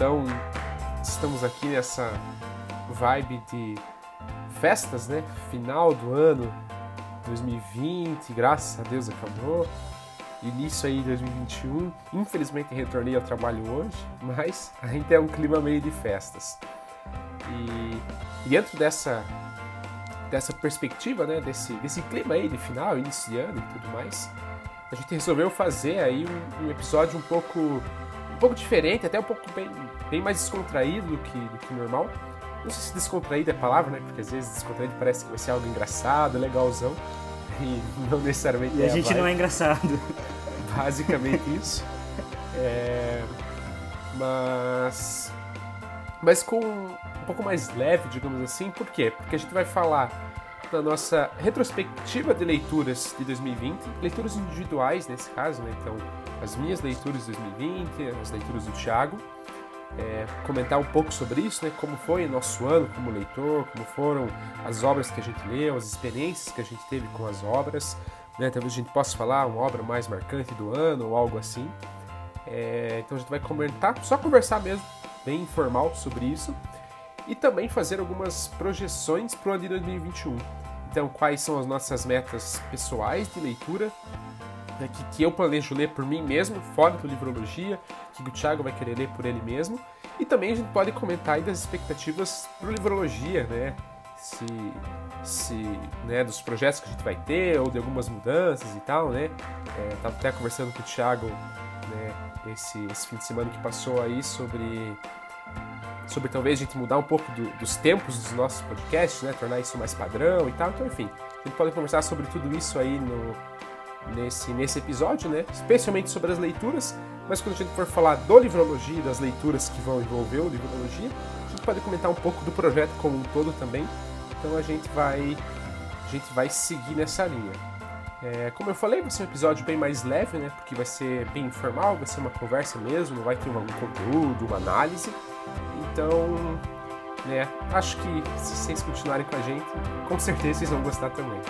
Então estamos aqui nessa vibe de festas, né? Final do ano 2020, graças a Deus acabou. Início aí de 2021. Infelizmente retornei ao trabalho hoje, mas ainda é um clima meio de festas. E dentro dessa dessa perspectiva, né, desse, desse clima aí de final, início de ano e tudo mais, a gente resolveu fazer aí um, um episódio um pouco pouco diferente, até um pouco bem, bem mais descontraído do que, do que normal. Não sei se descontraído é a palavra, né? Porque às vezes descontraído parece que vai ser algo engraçado, legalzão. E não necessariamente e é. a gente não é engraçado. Basicamente isso. É... Mas. Mas com um pouco mais leve, digamos assim. Por quê? Porque a gente vai falar da nossa retrospectiva de leituras de 2020, leituras individuais nesse caso, né? Então, as minhas leituras de 2020, as leituras do Thiago é, comentar um pouco sobre isso, né? Como foi o nosso ano como leitor, como foram as obras que a gente leu, as experiências que a gente teve com as obras, né? Talvez a gente possa falar uma obra mais marcante do ano ou algo assim. É, então a gente vai comentar, só conversar mesmo, bem informal sobre isso e também fazer algumas projeções para o ano de 2021. Então, quais são as nossas metas pessoais de leitura, né, que, que, eu planejo ler por mim mesmo, fora do Livrologia, que o Thiago vai querer ler por ele mesmo. E também a gente pode comentar aí das expectativas para Livrologia, né? Se, se, né, dos projetos que a gente vai ter, ou de algumas mudanças e tal, né? É, tava até conversando com o Thiago né, esse, esse fim de semana que passou aí sobre sobre talvez a gente mudar um pouco do, dos tempos dos nossos podcasts, né? Tornar isso mais padrão e tal. Então, enfim, a gente pode conversar sobre tudo isso aí no, nesse, nesse episódio, né? Especialmente sobre as leituras, mas quando a gente for falar do Livrologia e das leituras que vão envolver o Livrologia, a gente pode comentar um pouco do projeto como um todo também. Então a gente vai, a gente vai seguir nessa linha. É, como eu falei, vai ser um episódio bem mais leve, né? Porque vai ser bem informal, vai ser uma conversa mesmo, não vai ter um conteúdo, uma análise. Então, né, acho que se vocês continuarem com a gente, com certeza vocês vão gostar também.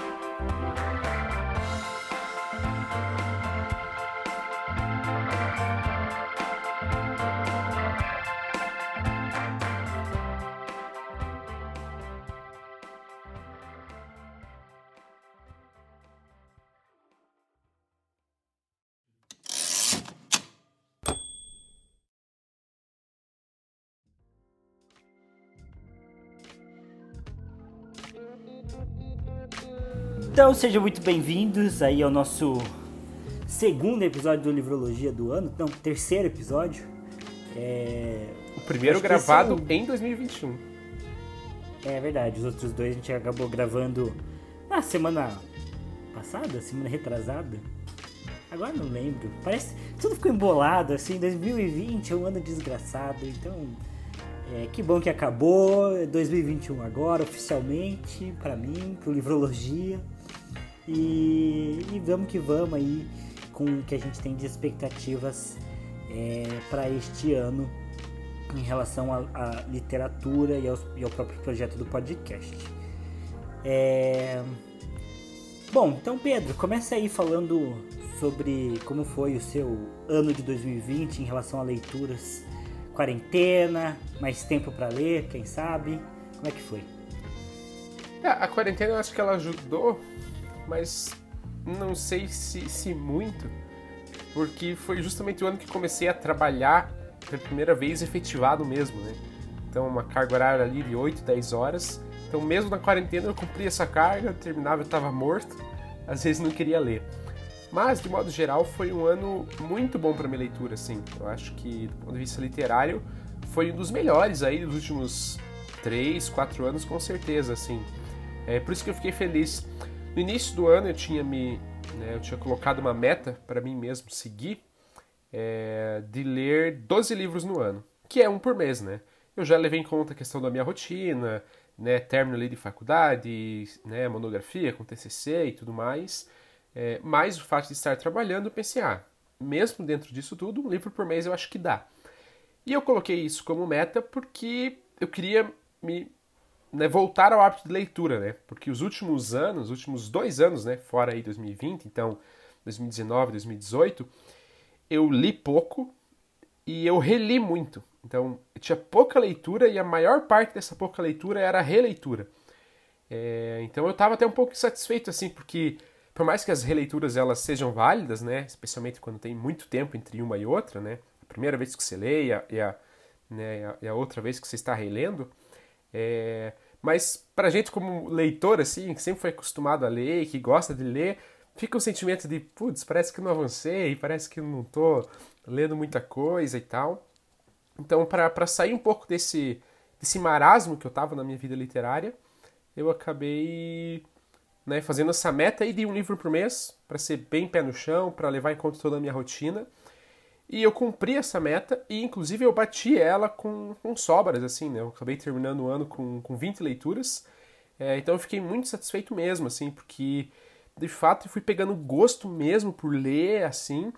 Então sejam muito bem-vindos aí ao nosso segundo episódio do Livrologia do ano, não, terceiro episódio. É... O primeiro gravado é em 2021. É verdade, os outros dois a gente acabou gravando na semana passada, semana retrasada. Agora não lembro. Parece tudo ficou embolado assim. 2020 é um ano desgraçado, então é, que bom que acabou 2021 agora oficialmente para mim, pro Livrologia. E, e, vamos que vamos aí com o que a gente tem de expectativas é, para este ano em relação à literatura e, e, ao próprio projeto do podcast. É... Bom, então Pedro, começa aí falando sobre como foi o seu ano de 2020 em relação a leituras, quarentena, mais tempo para ler, quem sabe? Como é que foi? É, a quarentena eu acho que ela ajudou mas não sei se, se muito, porque foi justamente o ano que comecei a trabalhar pela primeira vez efetivado mesmo, né? Então, uma carga horária ali de 8, 10 horas. Então, mesmo na quarentena, eu cumpria essa carga, terminava, eu estava morto, às vezes não queria ler. Mas, de modo geral, foi um ano muito bom para minha leitura, assim. Eu acho que, do ponto de vista literário, foi um dos melhores aí dos últimos 3, 4 anos, com certeza, assim. É por isso que eu fiquei feliz. No início do ano eu tinha me, né, eu tinha colocado uma meta para mim mesmo seguir é, de ler 12 livros no ano, que é um por mês, né? Eu já levei em conta a questão da minha rotina, né, término ali de faculdade, né, monografia com TCC e tudo mais, é, mais o fato de estar trabalhando, eu pensei, ah, mesmo dentro disso tudo, um livro por mês eu acho que dá. E eu coloquei isso como meta porque eu queria me né, voltar ao hábito de leitura, né? Porque os últimos anos, os últimos dois anos, né, fora aí 2020, então 2019, 2018, eu li pouco e eu reli muito. Então, eu tinha pouca leitura e a maior parte dessa pouca leitura era releitura. É, então, eu estava até um pouco insatisfeito, assim, porque por mais que as releituras elas sejam válidas, né, especialmente quando tem muito tempo entre uma e outra, né, a primeira vez que você lê e a, e a, né, e a outra vez que você está relendo, é, mas pra gente como leitor, assim, que sempre foi acostumado a ler, que gosta de ler, fica um sentimento de, putz, parece que não avancei, parece que não tô lendo muita coisa e tal. Então, para sair um pouco desse, desse marasmo que eu tava na minha vida literária, eu acabei né, fazendo essa meta aí de um livro por mês, para ser bem pé no chão, para levar em conta toda a minha rotina. E eu cumpri essa meta e, inclusive, eu bati ela com, com sobras, assim, né? Eu acabei terminando o ano com, com 20 leituras. É, então eu fiquei muito satisfeito mesmo, assim, porque, de fato, eu fui pegando gosto mesmo por ler, assim.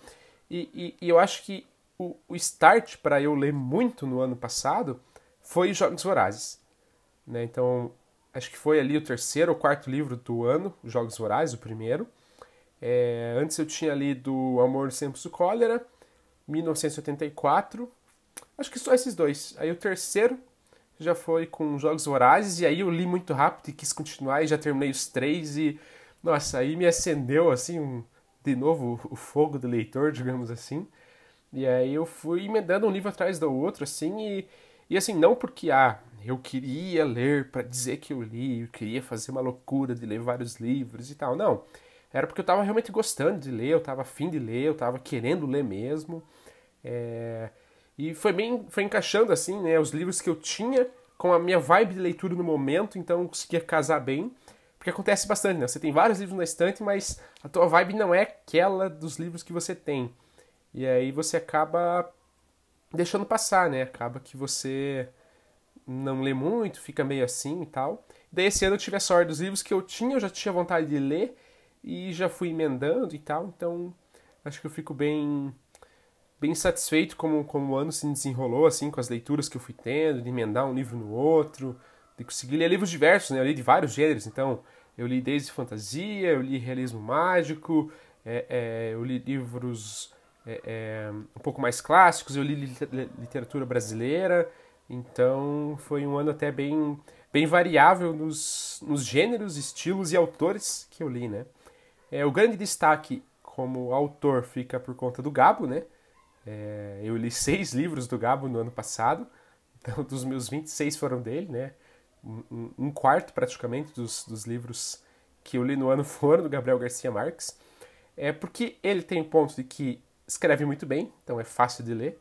E, e, e eu acho que o, o start para eu ler muito no ano passado foi Jogos Vorazes. Né? Então, acho que foi ali o terceiro ou quarto livro do ano, Jogos Vorazes, o primeiro. É, antes eu tinha lido Amor nos Tempos do Cólera, 1984. Acho que só esses dois. Aí o terceiro já foi com Jogos Vorazes, e aí eu li muito rápido e quis continuar, e já terminei os três, e nossa, aí me acendeu assim, um, de novo, o fogo do leitor, digamos assim. E aí eu fui emendando um livro atrás do outro, assim, e, e assim, não porque, ah, eu queria ler para dizer que eu li, eu queria fazer uma loucura de ler vários livros e tal, não. Era porque eu estava realmente gostando de ler, eu estava afim de ler, eu estava querendo ler mesmo. É... E foi bem, foi encaixando assim, né, os livros que eu tinha com a minha vibe de leitura no momento, então eu conseguia casar bem. Porque acontece bastante, né? Você tem vários livros na estante, mas a tua vibe não é aquela dos livros que você tem. E aí você acaba deixando passar, né? Acaba que você não lê muito, fica meio assim e tal. Daí esse ano eu tive a sorte dos livros que eu tinha, eu já tinha vontade de ler e já fui emendando e tal, então acho que eu fico bem bem satisfeito como, como o ano se desenrolou, assim, com as leituras que eu fui tendo, de emendar um livro no outro, de conseguir ler livros diversos, né? Eu li de vários gêneros, então eu li desde fantasia, eu li realismo mágico, é, é, eu li livros é, é um pouco mais clássicos, eu li literatura brasileira, então foi um ano até bem, bem variável nos, nos gêneros, estilos e autores que eu li, né? É, o grande destaque como autor fica por conta do Gabo, né? É, eu li seis livros do Gabo no ano passado, então dos meus 26 foram dele, né? Um, um quarto praticamente dos, dos livros que eu li no ano foram do Gabriel Garcia Marques. É porque ele tem o ponto de que escreve muito bem, então é fácil de ler.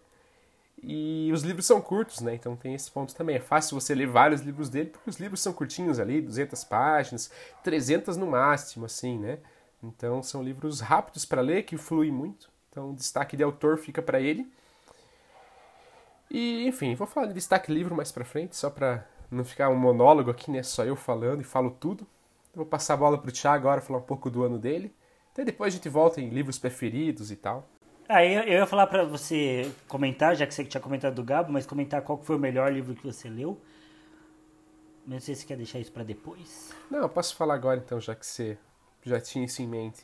E os livros são curtos, né? Então tem esse ponto também. É fácil você ler vários livros dele, porque os livros são curtinhos ali, 200 páginas, 300 no máximo, assim, né? Então são livros rápidos para ler, que fluem muito. Então, o destaque de autor fica para ele. E, enfim, vou falar de destaque livro mais para frente, só para não ficar um monólogo aqui, né? Só eu falando e falo tudo. Vou passar a bola pro Thiago agora, falar um pouco do ano dele. Até depois a gente volta em livros preferidos e tal. Ah, eu, eu ia falar para você comentar, já que você tinha comentado do Gabo, mas comentar qual foi o melhor livro que você leu. Não sei se você quer deixar isso para depois. Não, eu posso falar agora então, já que você já tinha isso em mente.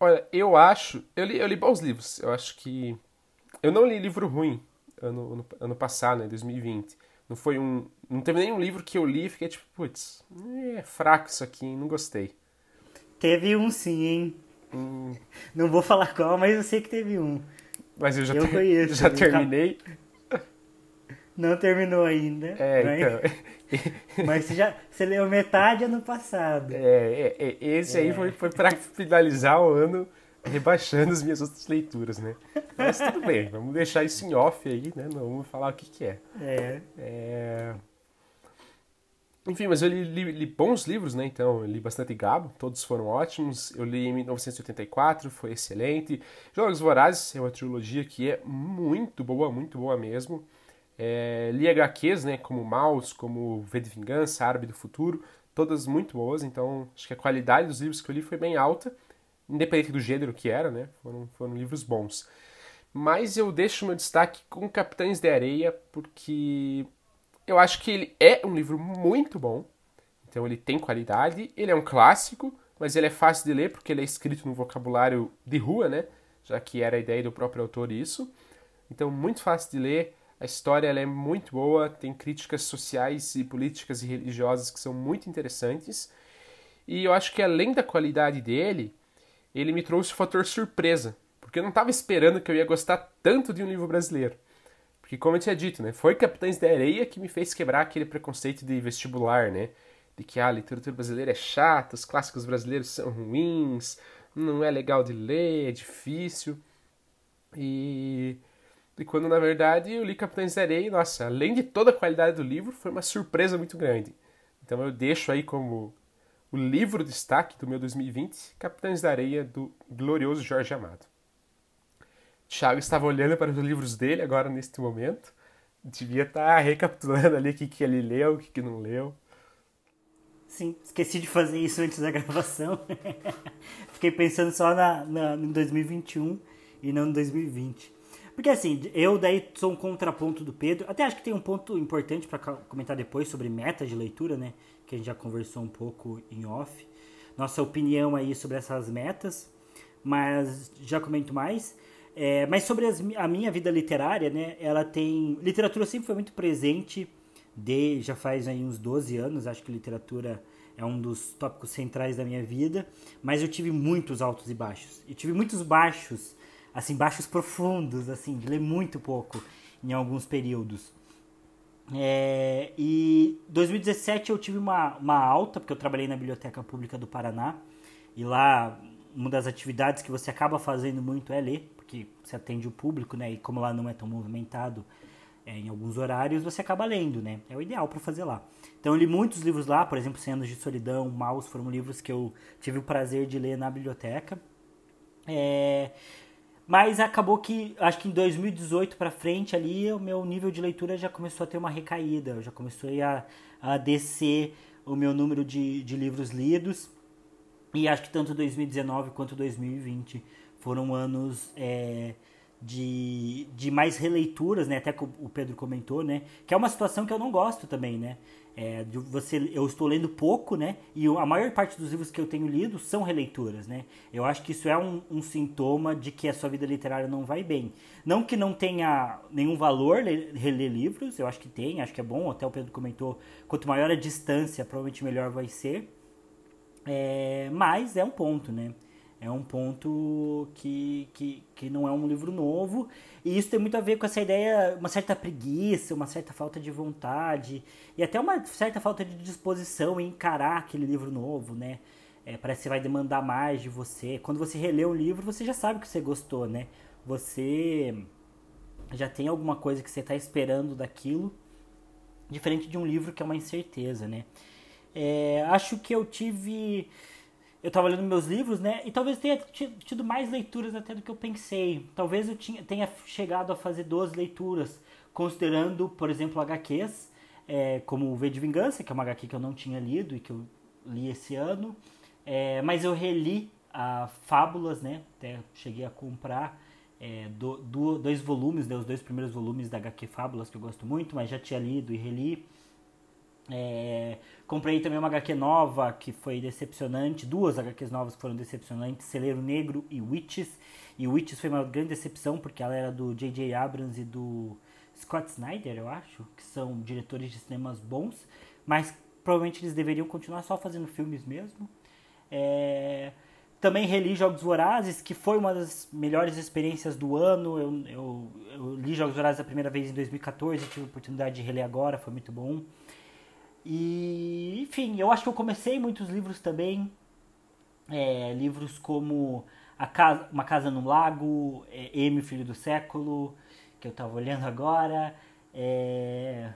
Olha, eu acho. Eu li, eu li bons livros. Eu acho que. Eu não li livro ruim ano, ano, ano passado, né? 2020. Não foi um. Não teve nenhum livro que eu li e fiquei tipo, putz, é fraco isso aqui, não gostei. Teve um sim, hein? Hum. Não vou falar qual, mas eu sei que teve um. Mas eu já, eu ter... conheço, já terminei. Não terminou ainda. É, mas... então. mas você já você leu metade ano passado. É, é, é esse aí foi, foi para finalizar o ano rebaixando as minhas outras leituras, né? Mas tudo bem, vamos deixar isso em off aí, né? Não vamos falar o que, que é. É. é... Enfim, mas eu li, li, li, bons livros, né? Então, eu li bastante Gabo, todos foram ótimos. Eu li em 1984, foi excelente. Jogos Vorazes é uma trilogia que é muito boa, muito boa mesmo. É, li HQs, né, como Maus, como V de Vingança, Árabe do Futuro, todas muito boas, então acho que a qualidade dos livros que eu li foi bem alta, independente do gênero que era, né, foram, foram livros bons. Mas eu deixo meu destaque com Capitães de Areia, porque eu acho que ele é um livro muito bom, então ele tem qualidade, ele é um clássico, mas ele é fácil de ler porque ele é escrito no vocabulário de rua, né, já que era a ideia do próprio autor isso. Então, muito fácil de ler, A história é muito boa, tem críticas sociais e políticas e religiosas que são muito interessantes. E eu acho que além da qualidade dele, ele me trouxe o fator surpresa, porque eu não estava esperando que eu ia gostar tanto de um livro brasileiro. Porque como eu tinha dito, né, foi Capitães da Areia que me fez quebrar aquele preconceito de vestibular, né? De que ah, a literatura brasileira é chata, os clássicos brasileiros são ruins, não é legal de ler, é difícil. E, e quando na verdade eu li Capitães da Areia, nossa, além de toda a qualidade do livro, foi uma surpresa muito grande. Então eu deixo aí como o livro destaque do meu 2020, Capitães da Areia, do glorioso Jorge Amado. Thiago estava olhando para os livros dele agora neste momento. Devia estar tá recapitulando ali o que, que ele leu, o que, que não leu. Sim, esqueci de fazer isso antes da gravação. Fiquei pensando só na, na, em 2021 e não em 2020. Porque assim, eu daí sou um contraponto do Pedro. Até acho que tem um ponto importante para comentar depois sobre meta de leitura, né? Que a gente já conversou um pouco em off. Nossa opinião aí sobre essas metas. Mas já comento mais. É, mas sobre as, a minha vida literária, né? Ela tem. Literatura sempre foi muito presente, de, já faz aí uns 12 anos, acho que literatura é um dos tópicos centrais da minha vida. Mas eu tive muitos altos e baixos. E tive muitos baixos, assim, baixos profundos, assim, de ler muito pouco em alguns períodos. É, e 2017 eu tive uma, uma alta, porque eu trabalhei na Biblioteca Pública do Paraná. E lá, uma das atividades que você acaba fazendo muito é ler que você atende o público, né? E como lá não é tão movimentado é, em alguns horários, você acaba lendo, né? É o ideal para fazer lá. Então eu li muitos livros lá, por exemplo, Cem Anos de Solidão, Maus, foram livros que eu tive o prazer de ler na biblioteca. É... Mas acabou que, acho que em 2018 para frente ali, o meu nível de leitura já começou a ter uma recaída, já começou a, a descer o meu número de, de livros lidos. E acho que tanto 2019 quanto 2020 foram anos é, de, de mais releituras, né? Até que o Pedro comentou, né? Que é uma situação que eu não gosto também, né? É, você, eu estou lendo pouco, né? E a maior parte dos livros que eu tenho lido são releituras, né? Eu acho que isso é um, um sintoma de que a sua vida literária não vai bem. Não que não tenha nenhum valor ler, reler livros, eu acho que tem, acho que é bom. Até o Pedro comentou, quanto maior a distância, provavelmente melhor vai ser. É, mas é um ponto, né? É um ponto que, que, que não é um livro novo. E isso tem muito a ver com essa ideia, uma certa preguiça, uma certa falta de vontade e até uma certa falta de disposição em encarar aquele livro novo, né? É, parece que vai demandar mais de você. Quando você relê o livro, você já sabe que você gostou, né? Você já tem alguma coisa que você está esperando daquilo, diferente de um livro que é uma incerteza, né? É, acho que eu tive eu estava lendo meus livros, né? E talvez tenha tido mais leituras até do que eu pensei. Talvez eu tinha, tenha chegado a fazer 12 leituras, considerando, por exemplo, HQs, é, como o V de Vingança, que é uma HQ que eu não tinha lido e que eu li esse ano. É, mas eu reli a Fábulas, né? Até cheguei a comprar é, do, do, dois volumes, né? os dois primeiros volumes da HQ Fábulas, que eu gosto muito, mas já tinha lido e reli. É, comprei também uma HQ nova que foi decepcionante, duas HQs novas que foram decepcionantes, Celeiro Negro e Witches. E Witches foi uma grande decepção porque ela era do J.J. Abrams e do Scott Snyder, eu acho, que são diretores de cinemas bons, mas provavelmente eles deveriam continuar só fazendo filmes mesmo. É, também reli Jogos Vorazes, que foi uma das melhores experiências do ano. Eu, eu, eu li Jogos Vorazes a primeira vez em 2014, tive a oportunidade de reler agora, foi muito bom. E, enfim, eu acho que eu comecei muitos livros também. É, livros como a casa, Uma Casa no Lago, é, M, Filho do Século, que eu estava olhando agora. É,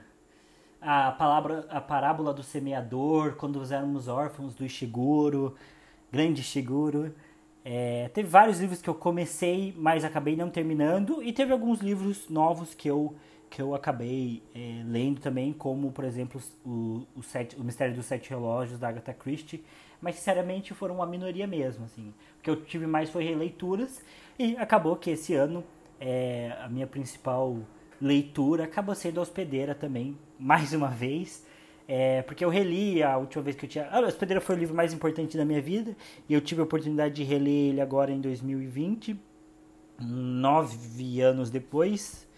a, palavra, a Parábola do Semeador, Quando Nós Éramos Órfãos, do Ishiguro, Grande Ishiguro. É, teve vários livros que eu comecei, mas acabei não terminando. E teve alguns livros novos que eu que eu acabei é, lendo também, como, por exemplo, o, o, sete, o Mistério dos Sete Relógios, da Agatha Christie, mas, sinceramente, foram uma minoria mesmo, assim. O que eu tive mais foi releituras, e acabou que esse ano é, a minha principal leitura acabou sendo Hospedeira também, mais uma vez, é, porque eu reli a última vez que eu tinha... A Hospedeira foi o livro mais importante da minha vida, e eu tive a oportunidade de reler ele agora em 2020, nove anos depois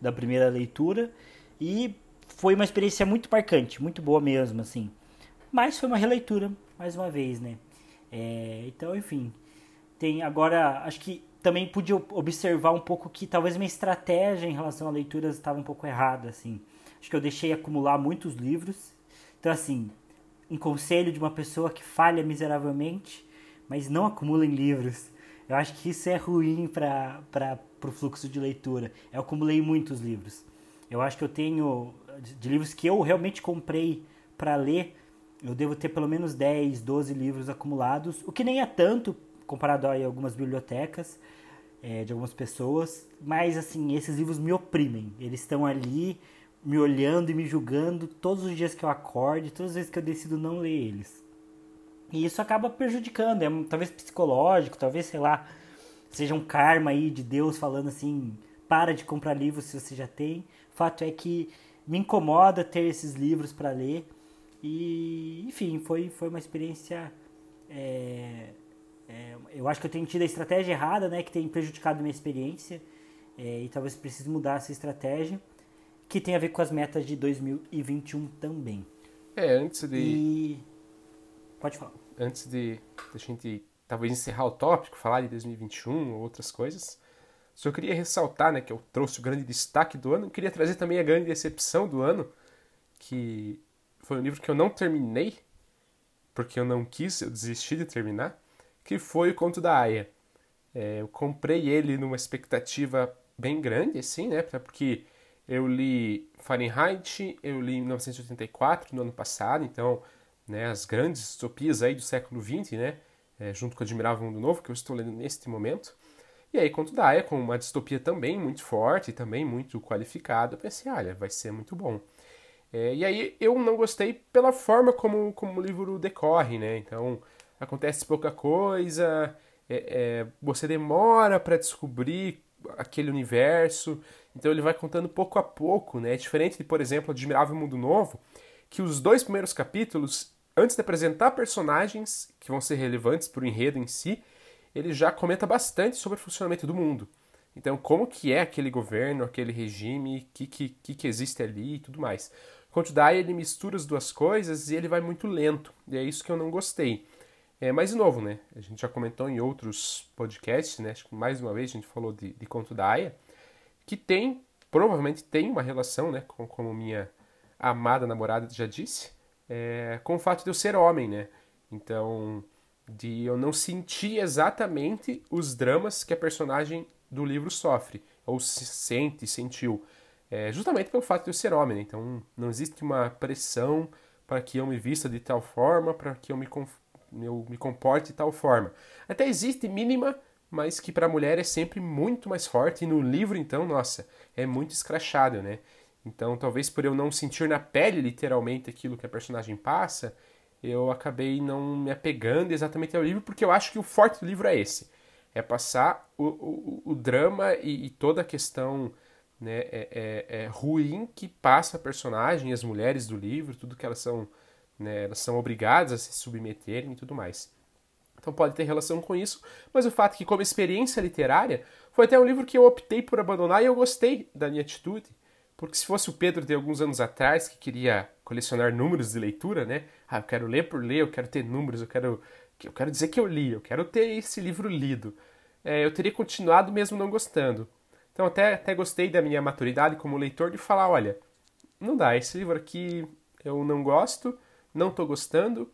da primeira leitura e foi uma experiência muito marcante, muito boa mesmo, assim. Mas foi uma releitura, mais uma vez, né? É, então, enfim, tem agora, acho que também pude observar um pouco que talvez minha estratégia em relação a leituras estava um pouco errada, assim. Acho que eu deixei acumular muitos livros. Então, assim, um conselho de uma pessoa que falha miseravelmente, mas não acumula em livros. Eu acho que isso é ruim para o fluxo de leitura. Eu acumulei muitos livros. Eu acho que eu tenho, de livros que eu realmente comprei para ler, eu devo ter pelo menos 10, 12 livros acumulados, o que nem é tanto comparado a algumas bibliotecas é, de algumas pessoas, mas assim, esses livros me oprimem. Eles estão ali me olhando e me julgando todos os dias que eu acordo, todas as vezes que eu decido não ler eles. E isso acaba prejudicando, é talvez psicológico, talvez, sei lá, seja um karma aí de Deus falando assim, para de comprar livros se você já tem. O fato é que me incomoda ter esses livros para ler. E, enfim, foi, foi uma experiência. É, é, eu acho que eu tenho tido a estratégia errada, né, que tem prejudicado minha experiência. É, e talvez precise mudar essa estratégia, que tem a ver com as metas de 2021 também. É, antes de. E... Pode falar. Antes de, de a gente talvez encerrar o tópico, falar de 2021 ou outras coisas, só queria ressaltar, né, que eu trouxe o grande destaque do ano, eu queria trazer também a grande decepção do ano, que foi um livro que eu não terminei, porque eu não quis, eu desisti de terminar, que foi o Conto da Aya. É, eu comprei ele numa expectativa bem grande, assim, né, porque eu li Fahrenheit, eu li 1984 no ano passado, então, né, as grandes distopias aí do século XX, né, é, junto com Admirável Mundo Novo, que eu estou lendo neste momento. E aí, Conto da Aya, com uma distopia também muito forte, também muito qualificada, eu pensei, olha, vai ser muito bom. É, e aí, eu não gostei pela forma como, como o livro decorre, né? Então, acontece pouca coisa, é, é, você demora para descobrir aquele universo, então ele vai contando pouco a pouco, né? É diferente de, por exemplo, Admirável Mundo Novo, que os dois primeiros capítulos antes de apresentar personagens que vão ser relevantes para o enredo em si, ele já comenta bastante sobre o funcionamento do mundo. Então, como que é aquele governo, aquele regime, o que, que, que existe ali e tudo mais. Conto Dai, ele mistura as duas coisas e ele vai muito lento, e é isso que eu não gostei. É, mas, de novo, né, a gente já comentou em outros podcasts, né, acho que mais uma vez a gente falou de, de Conto da Aya, que tem, provavelmente tem uma relação, né, com, como minha amada namorada já disse, é, com o fato de eu ser homem, né? Então, de eu não sentir exatamente os dramas que a personagem do livro sofre, ou se sente, sentiu, é, justamente pelo fato de eu ser homem. Né? Então, não existe uma pressão para que eu me vista de tal forma, para que eu me, eu me comporte de tal forma. Até existe mínima, mas que para a mulher é sempre muito mais forte, e no livro, então, nossa, é muito escrachado, né? Então, talvez por eu não sentir na pele literalmente aquilo que a personagem passa, eu acabei não me apegando exatamente ao livro, porque eu acho que o forte do livro é esse: é passar o, o, o drama e, e, toda a questão né, é, é, é, ruim que passa a personagem, as mulheres do livro, tudo que elas são, né, elas são obrigadas a se submeterem e tudo mais. Então pode ter relação com isso, mas o fato é que, como experiência literária, foi até um livro que eu optei por abandonar e eu gostei da minha atitude porque se fosse o Pedro de alguns anos atrás, que queria colecionar números de leitura, né? Ah, eu quero ler por ler, eu quero ter números, eu quero, eu quero dizer que eu li, eu quero ter esse livro lido. É, eu teria continuado mesmo não gostando. Então até, até gostei da minha maturidade como leitor de falar, olha, não dá, esse livro aqui eu não gosto, não estou gostando,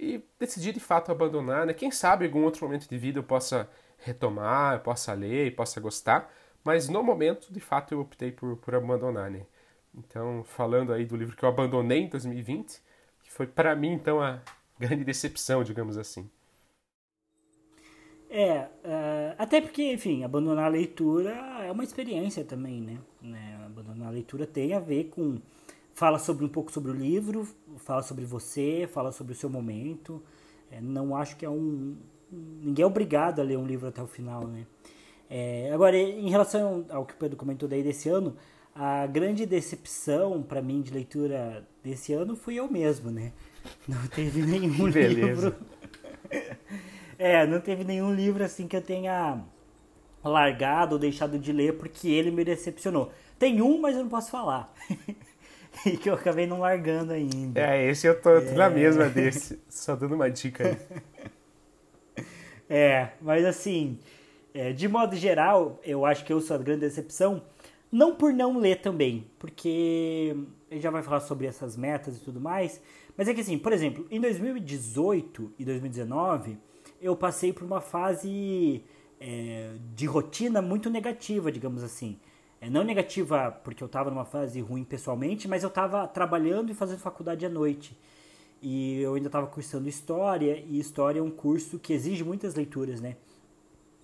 e decidi de fato abandonar, né? Quem sabe em algum outro momento de vida eu possa retomar, eu possa ler, possa gostar, mas no momento, de fato, eu optei por, por abandonar, né? Então, falando aí do livro que eu abandonei em 2020, que foi para mim, então, a grande decepção, digamos assim. É, uh, até porque, enfim, abandonar a leitura é uma experiência também, né? né? Abandonar a leitura tem a ver com. Fala sobre um pouco sobre o livro, fala sobre você, fala sobre o seu momento. É, não acho que é um. Ninguém é obrigado a ler um livro até o final, né? É, agora, em relação ao que o Pedro comentou daí desse ano, a grande decepção para mim de leitura desse ano fui eu mesmo, né? Não teve nenhum livro. é, não teve nenhum livro assim que eu tenha largado ou deixado de ler porque ele me decepcionou. Tem um, mas eu não posso falar. e que eu acabei não largando ainda. É, esse eu tô, é... na mesma desse. Só dando uma dica aí. é, mas assim, é, de modo geral, eu acho que eu sou a grande decepção. Não por não ler também, porque ele já vai falar sobre essas metas e tudo mais. Mas é que assim, por exemplo, em 2018 e 2019, eu passei por uma fase é, de rotina muito negativa, digamos assim. É, não negativa porque eu estava numa fase ruim pessoalmente, mas eu estava trabalhando e fazendo faculdade à noite. E eu ainda estava cursando História, e História é um curso que exige muitas leituras, né?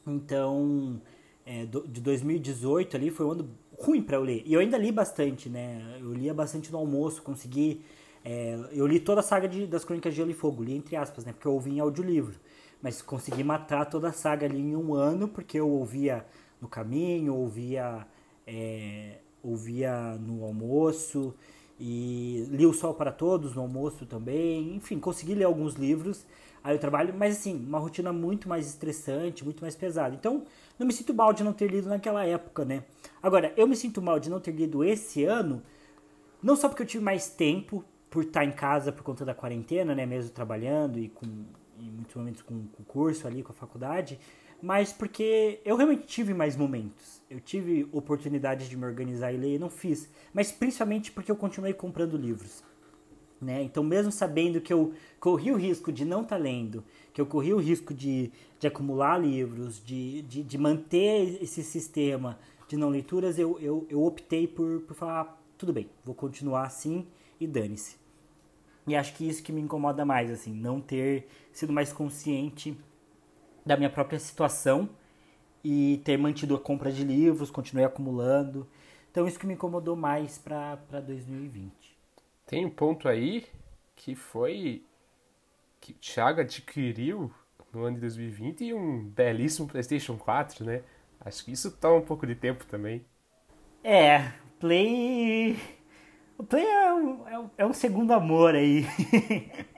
Então, é, do, de 2018 ali foi um ano ruim para eu ler. E eu ainda li bastante, né? Eu lia bastante no almoço, consegui... É, eu li toda a saga de, das Crônicas de Gelo e Fogo, li entre aspas, né? Porque eu ouvi em audiolivro. Mas consegui matar toda a saga ali em um ano, porque eu ouvia no caminho, ouvia é, ouvia no almoço e li O Sol para Todos no almoço também. Enfim, consegui ler alguns livros. Aí eu trabalho, mas assim, uma rotina muito mais estressante, muito mais pesada. Então, não me sinto mal de não ter lido naquela época, né? Agora, eu me sinto mal de não ter lido esse ano, não só porque eu tive mais tempo por estar em casa por conta da quarentena, né? Mesmo trabalhando e com em muitos momentos com o curso ali, com a faculdade, mas porque eu realmente tive mais momentos. Eu tive oportunidades de me organizar e ler e não fiz. Mas principalmente porque eu continuei comprando livros. Né? Então, mesmo sabendo que eu corri o risco de não estar tá lendo, que eu corri o risco de, de acumular livros, de, de, de, manter esse sistema de não leituras, eu, eu, eu optei por, por falar: ah, tudo bem, vou continuar assim e dane-se. E acho que isso que me incomoda mais, assim, não ter sido mais consciente da minha própria situação e ter mantido a compra de livros, continuei acumulando. Então isso que me incomodou mais para 2020. Tem um ponto aí que foi que o Thiago adquiriu no ano de 2020 um belíssimo PlayStation 4, né? Acho que isso toma um pouco de tempo também. É, Play. O Play é um, é um, é um segundo amor aí.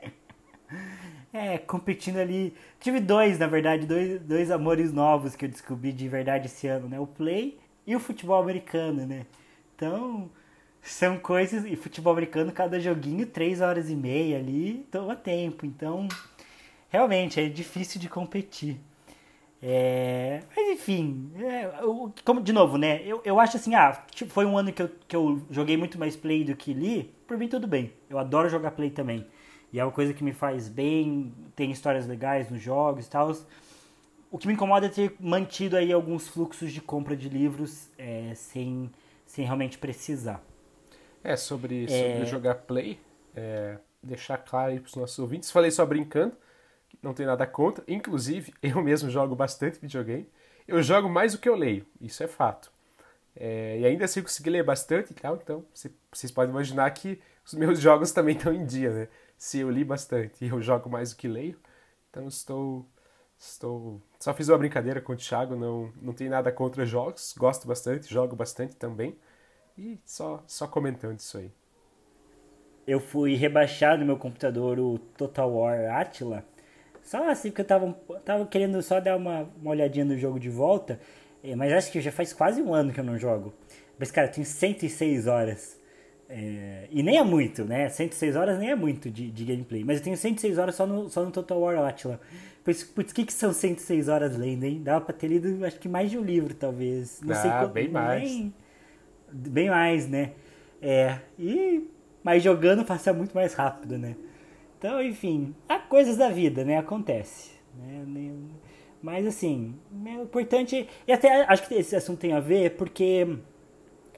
É, competindo ali. Tive dois, na verdade, dois, dois amores novos que eu descobri de verdade esse ano, né? O play e o futebol americano, né? Então, são coisas. E futebol americano, cada joguinho, três horas e meia ali, toma tempo. Então, realmente, é difícil de competir. É, mas enfim, é, eu, como, de novo, né? Eu, eu acho assim, ah, tipo, foi um ano que eu, que eu joguei muito mais play do que li, por mim tudo bem. Eu adoro jogar play também. E é uma coisa que me faz bem, tem histórias legais nos jogos e tal. O que me incomoda é ter mantido aí alguns fluxos de compra de livros é, sem, sem realmente precisar. É, sobre, sobre é... jogar play, é, deixar claro aí para os nossos ouvintes. Falei só brincando, não tem nada contra. Inclusive, eu mesmo jogo bastante videogame. Eu jogo mais do que eu leio, isso é fato. É, e ainda assim eu consegui ler bastante e tal, então vocês podem imaginar que os meus jogos também estão em dia, né? se eu li bastante e eu jogo mais do que leio, então estou estou só fiz uma brincadeira com o Thiago, não não tem nada contra jogos, gosto bastante, jogo bastante também e só só comentando isso aí. Eu fui rebaixar no meu computador o Total War Attila, só assim porque eu tava, tava querendo só dar uma, uma olhadinha no jogo de volta, eh, mas acho que já faz quase um ano que eu não jogo. Mas cara, tem 106 horas. É, e nem é muito, né? 106 horas nem é muito de, de gameplay. Mas eu tenho 106 horas só no, só no Total War Atila. Putz, o que, que são 106 horas lendo, hein? Dava pra ter lido, acho que mais de um livro, talvez. Não ah, sei quanto, bem mais. Bem, bem mais, né? É, e... Mas jogando passa muito mais rápido, né? Então, enfim, há coisas da vida, né? Acontece. Né? Mas, assim, é importante... E até acho que esse assunto tem a ver porque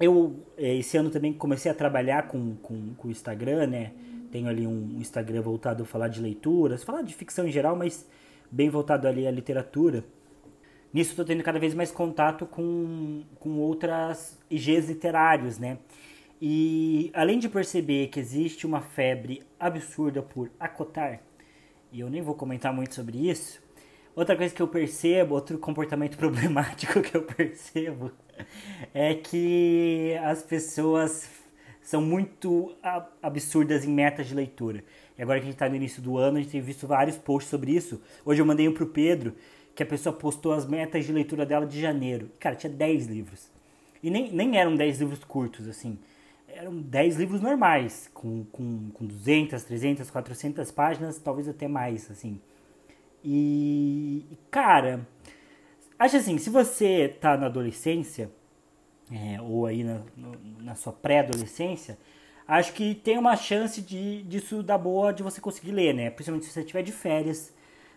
eu é, esse ano também comecei a trabalhar com, com, com o Instagram, né? Tenho ali um Instagram voltado a falar de leituras, falar de ficção em geral, mas bem voltado ali à literatura. Nisso estou tendo cada vez mais contato com, com outras IGs literários, né? E além de perceber que existe uma febre absurda por acotar, e eu nem vou comentar muito sobre isso, outra coisa que eu percebo, outro comportamento problemático que eu percebo, é que as pessoas são muito absurdas em metas de leitura. E agora que a gente está no início do ano, a gente tem visto vários posts sobre isso. Hoje eu mandei um pro Pedro, que a pessoa postou as metas de leitura dela de janeiro. Cara, tinha 10 livros. E nem, nem eram 10 livros curtos, assim. Eram 10 livros normais, com, com, com 200, 300, 400 páginas, talvez até mais, assim. E, cara, acho assim, se você tá na adolescência, é, ou aí na, na sua pré-adolescência, acho que tem uma chance de, disso dar boa de você conseguir ler, né? Principalmente se você estiver de férias,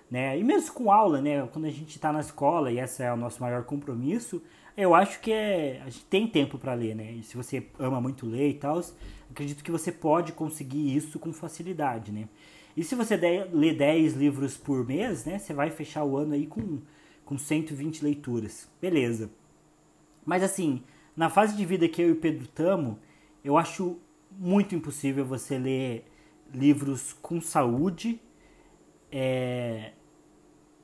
né? E mesmo com aula, né? Quando a gente está na escola e esse é o nosso maior compromisso, eu acho que é, a gente tem tempo para ler, né? E se você ama muito ler e tal, acredito que você pode conseguir isso com facilidade, né? E se você der, lê 10 livros por mês, né? Você vai fechar o ano aí com, com 120 leituras. Beleza. Mas assim, na fase de vida que eu e o Pedro estamos, eu acho muito impossível você ler livros com saúde é,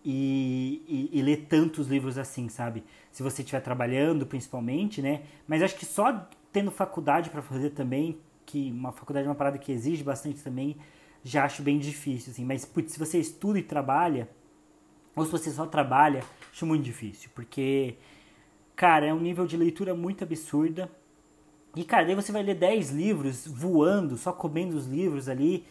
e, e, e, ler tantos livros assim, sabe? Se você estiver trabalhando, principalmente, né? Mas acho que só tendo faculdade para fazer também, que uma faculdade é uma parada que exige bastante também, já acho bem difícil, assim. Mas, putz, se você estuda e trabalha, ou se você só trabalha, acho muito difícil, porque, cara, é um nível de leitura muito absurda. E, cara, daí você vai ler 10 livros voando, só comendo os livros ali,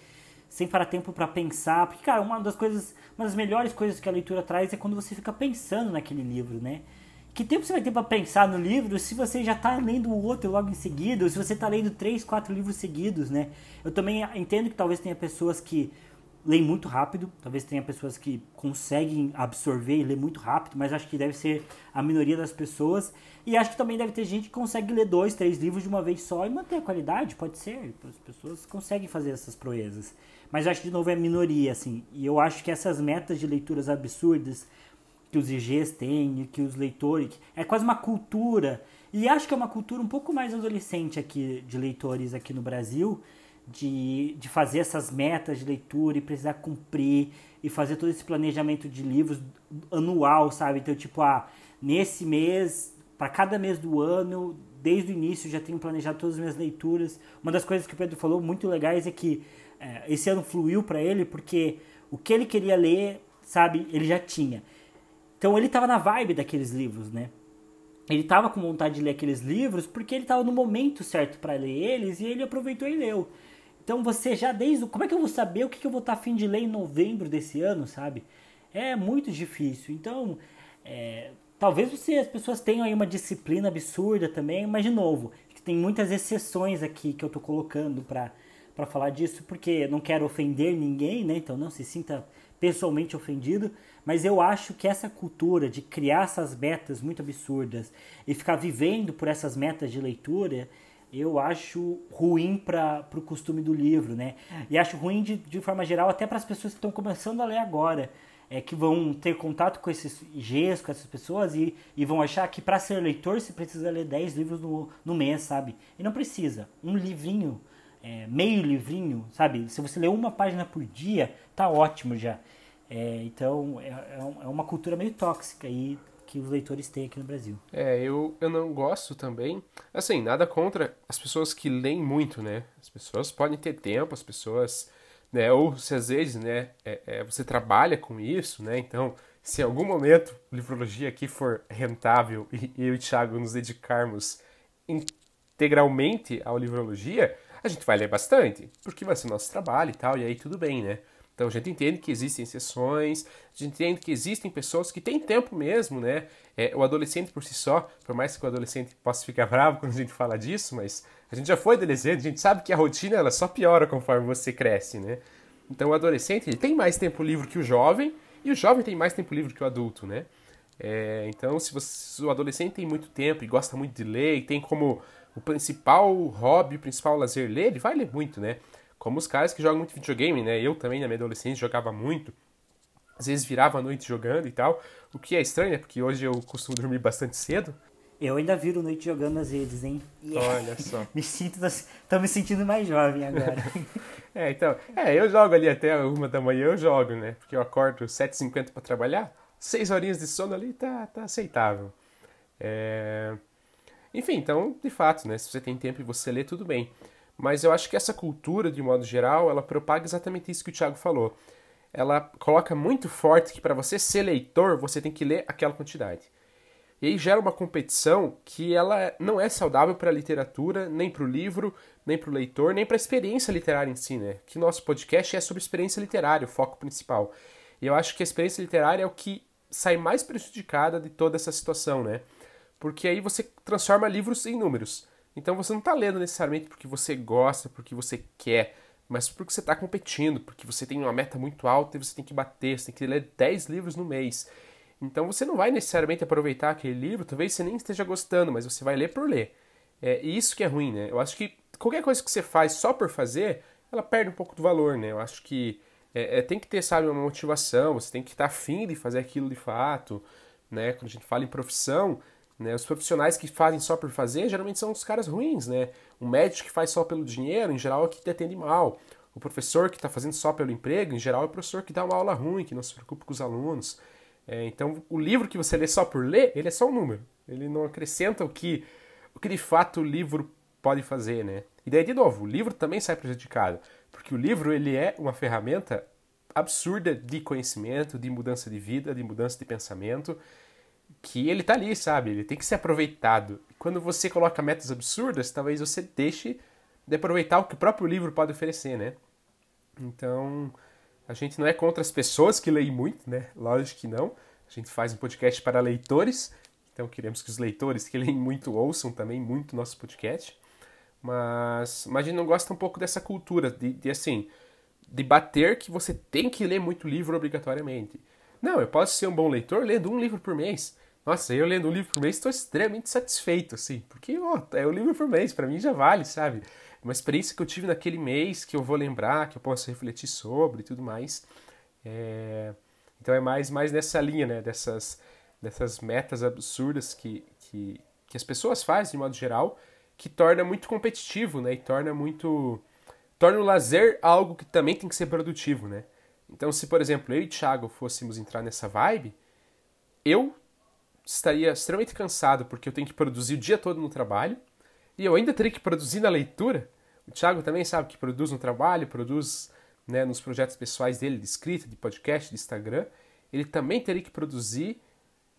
sem parar tempo para pensar. Porque, cara, uma das coisas, uma das melhores coisas que a leitura traz é quando você fica pensando naquele livro, né? Que tempo você vai ter para pensar no livro se você já está lendo o outro logo em seguida, ou se você está lendo três, quatro livros seguidos, né? Eu também entendo que talvez tenha pessoas que leem muito rápido, talvez tenha pessoas que conseguem absorver e ler muito rápido, mas acho que deve ser a minoria das pessoas. E acho que também deve ter gente que consegue ler dois, três livros de uma vez só e manter a qualidade, pode ser. As pessoas conseguem fazer essas proezas. Mas acho que, de novo, é minoria, assim. E eu acho que essas metas de leituras absurdas que os IGs têm, que os leitores... É quase uma cultura. E acho que é uma cultura um pouco mais adolescente aqui, de leitores aqui no Brasil, de, de fazer essas metas de leitura e precisar cumprir e fazer todo esse planejamento de livros anual, sabe? Então, tipo, ah, nesse mês, para cada mês do ano, desde o início já tenho planejado todas as minhas leituras. Uma das coisas que o Pedro falou muito legais é que é, esse ano fluiu para ele porque o que ele queria ler, sabe, ele já tinha. Então ele estava na vibe daqueles livros, né? Ele estava com vontade de ler aqueles livros porque ele estava no momento certo para ler eles e ele aproveitou e leu. Então você já desde. Como é que eu vou saber o que eu vou estar afim de ler em novembro desse ano, sabe? É muito difícil. Então, é, talvez você, as pessoas tenham aí uma disciplina absurda também, mas de novo, tem muitas exceções aqui que eu estou colocando para para falar disso, porque não quero ofender ninguém, né? Então não se sinta pessoalmente ofendido, mas eu acho que essa cultura de criar essas metas muito absurdas e ficar vivendo por essas metas de leitura, eu acho ruim para o costume do livro, né? E acho ruim de, de forma geral até para as pessoas que estão começando a ler agora, é, que vão ter contato com esses Gs, com essas pessoas e, e vão achar que para ser leitor você precisa ler 10 livros no, no mês, sabe? E não precisa. Um livrinho é, meio livrinho, sabe? Se você lê uma página por dia, tá ótimo já. É, então é, é, é uma cultura meio tóxica aí que os leitores têm aqui no Brasil. É, eu, eu não gosto também. Assim, nada contra as pessoas que leem muito, né? As pessoas podem ter tempo, as pessoas. Né, ou se às vezes né, é, é, você trabalha com isso, né? Então, se em algum momento livrologia aqui for rentável e eu e o Thiago nos dedicarmos integralmente à livrologia, a gente vai ler bastante, porque vai ser nosso trabalho e tal, e aí tudo bem, né? Então a gente entende que existem exceções, a gente entende que existem pessoas que têm tempo mesmo, né? É, o adolescente por si só, por mais que o adolescente possa ficar bravo quando a gente fala disso, mas a gente já foi adolescente, a gente sabe que a rotina ela só piora conforme você cresce, né? Então o adolescente ele tem mais tempo livre que o jovem, e o jovem tem mais tempo livre que o adulto, né? É, então se, você, se o adolescente tem muito tempo e gosta muito de ler e tem como o principal hobby, o principal lazer ler, ele vai ler muito, né? Como os caras que jogam muito videogame, né? Eu também, na minha adolescência, jogava muito. Às vezes virava a noite jogando e tal. O que é estranho, né? Porque hoje eu costumo dormir bastante cedo. Eu ainda viro noite jogando às vezes, hein? Yeah. Olha só. me sinto, tô me sentindo mais jovem agora. é, então, é, eu jogo ali até uma da manhã, eu jogo, né? Porque eu acordo 7h50 para trabalhar, seis horinhas de sono ali tá, tá aceitável. É... Enfim, então, de fato, né, se você tem tempo e você lê, tudo bem. Mas eu acho que essa cultura, de modo geral, ela propaga exatamente isso que o Thiago falou. ela coloca muito forte que para você ser leitor, você tem que ler aquela quantidade. E aí gera uma competição que ela não é saudável para a literatura, nem para o livro, nem para o leitor, nem para a experiência literária em si, né? Que nosso podcast é sobre experiência literária, o foco principal. E eu acho que a experiência literária é o que sai mais prejudicada de toda essa situação, né? Porque aí você transforma livros em números. Então você não está lendo necessariamente porque você gosta, porque você quer, mas porque você está competindo, porque você tem uma meta muito alta e você tem que bater, você tem que ler 10 livros no mês. Então você não vai necessariamente aproveitar aquele livro, talvez você nem esteja gostando, mas você vai ler por ler. É, isso que é ruim, né? Eu acho que qualquer coisa que você faz só por fazer, ela perde um pouco do valor, né? Eu acho que é, é, tem que ter, sabe, uma motivação, você tem que estar afim de fazer aquilo de fato, né? Quando a gente fala em profissão, né, os profissionais que fazem só por fazer, geralmente são os caras ruins, né? O médico que faz só pelo dinheiro, em geral, é que te atende mal. O professor que está fazendo só pelo emprego, em geral, é o professor que dá uma aula ruim, que não se preocupa com os alunos. É, então, o livro que você lê só por ler, ele é só um número. Ele não acrescenta o que, o que de fato o livro pode fazer, né? E daí, de novo, o livro também sai prejudicado, porque o livro ele é uma ferramenta absurda de conhecimento, de mudança de vida, de mudança de pensamento, que ele tá ali, sabe? Ele tem que ser aproveitado. Quando você coloca metas absurdas, talvez você deixe de aproveitar o que o próprio livro pode oferecer, né? Então, a gente não é contra as pessoas que leem muito, né? Lógico que não. A gente faz um podcast para leitores, então queremos que os leitores que leem muito ouçam também muito nosso podcast. Mas, mas a gente não gosta um pouco dessa cultura de, de assim, de bater que você tem que ler muito livro obrigatoriamente. Não, eu posso ser um bom leitor lendo um livro por mês. Nossa, eu lendo um livro por mês estou extremamente satisfeito, assim, porque ó, é um livro por mês, para mim já vale, sabe? uma experiência que eu tive naquele mês que eu vou lembrar, que eu posso refletir sobre e tudo mais. É... Então é mais, mais nessa linha, né? Dessas, dessas metas absurdas que, que, que as pessoas fazem, de modo geral, que torna muito competitivo, né? E torna muito... Torna o lazer algo que também tem que ser produtivo, né? Então, se, por exemplo, eu e Thiago fôssemos entrar nessa vibe, eu estaria extremamente cansado porque eu tenho que produzir o dia todo no trabalho, e eu ainda teria que produzir na leitura, o Thiago também sabe que produz no trabalho, produz né, nos projetos pessoais dele de escrita, de podcast, de Instagram. Ele também teria que produzir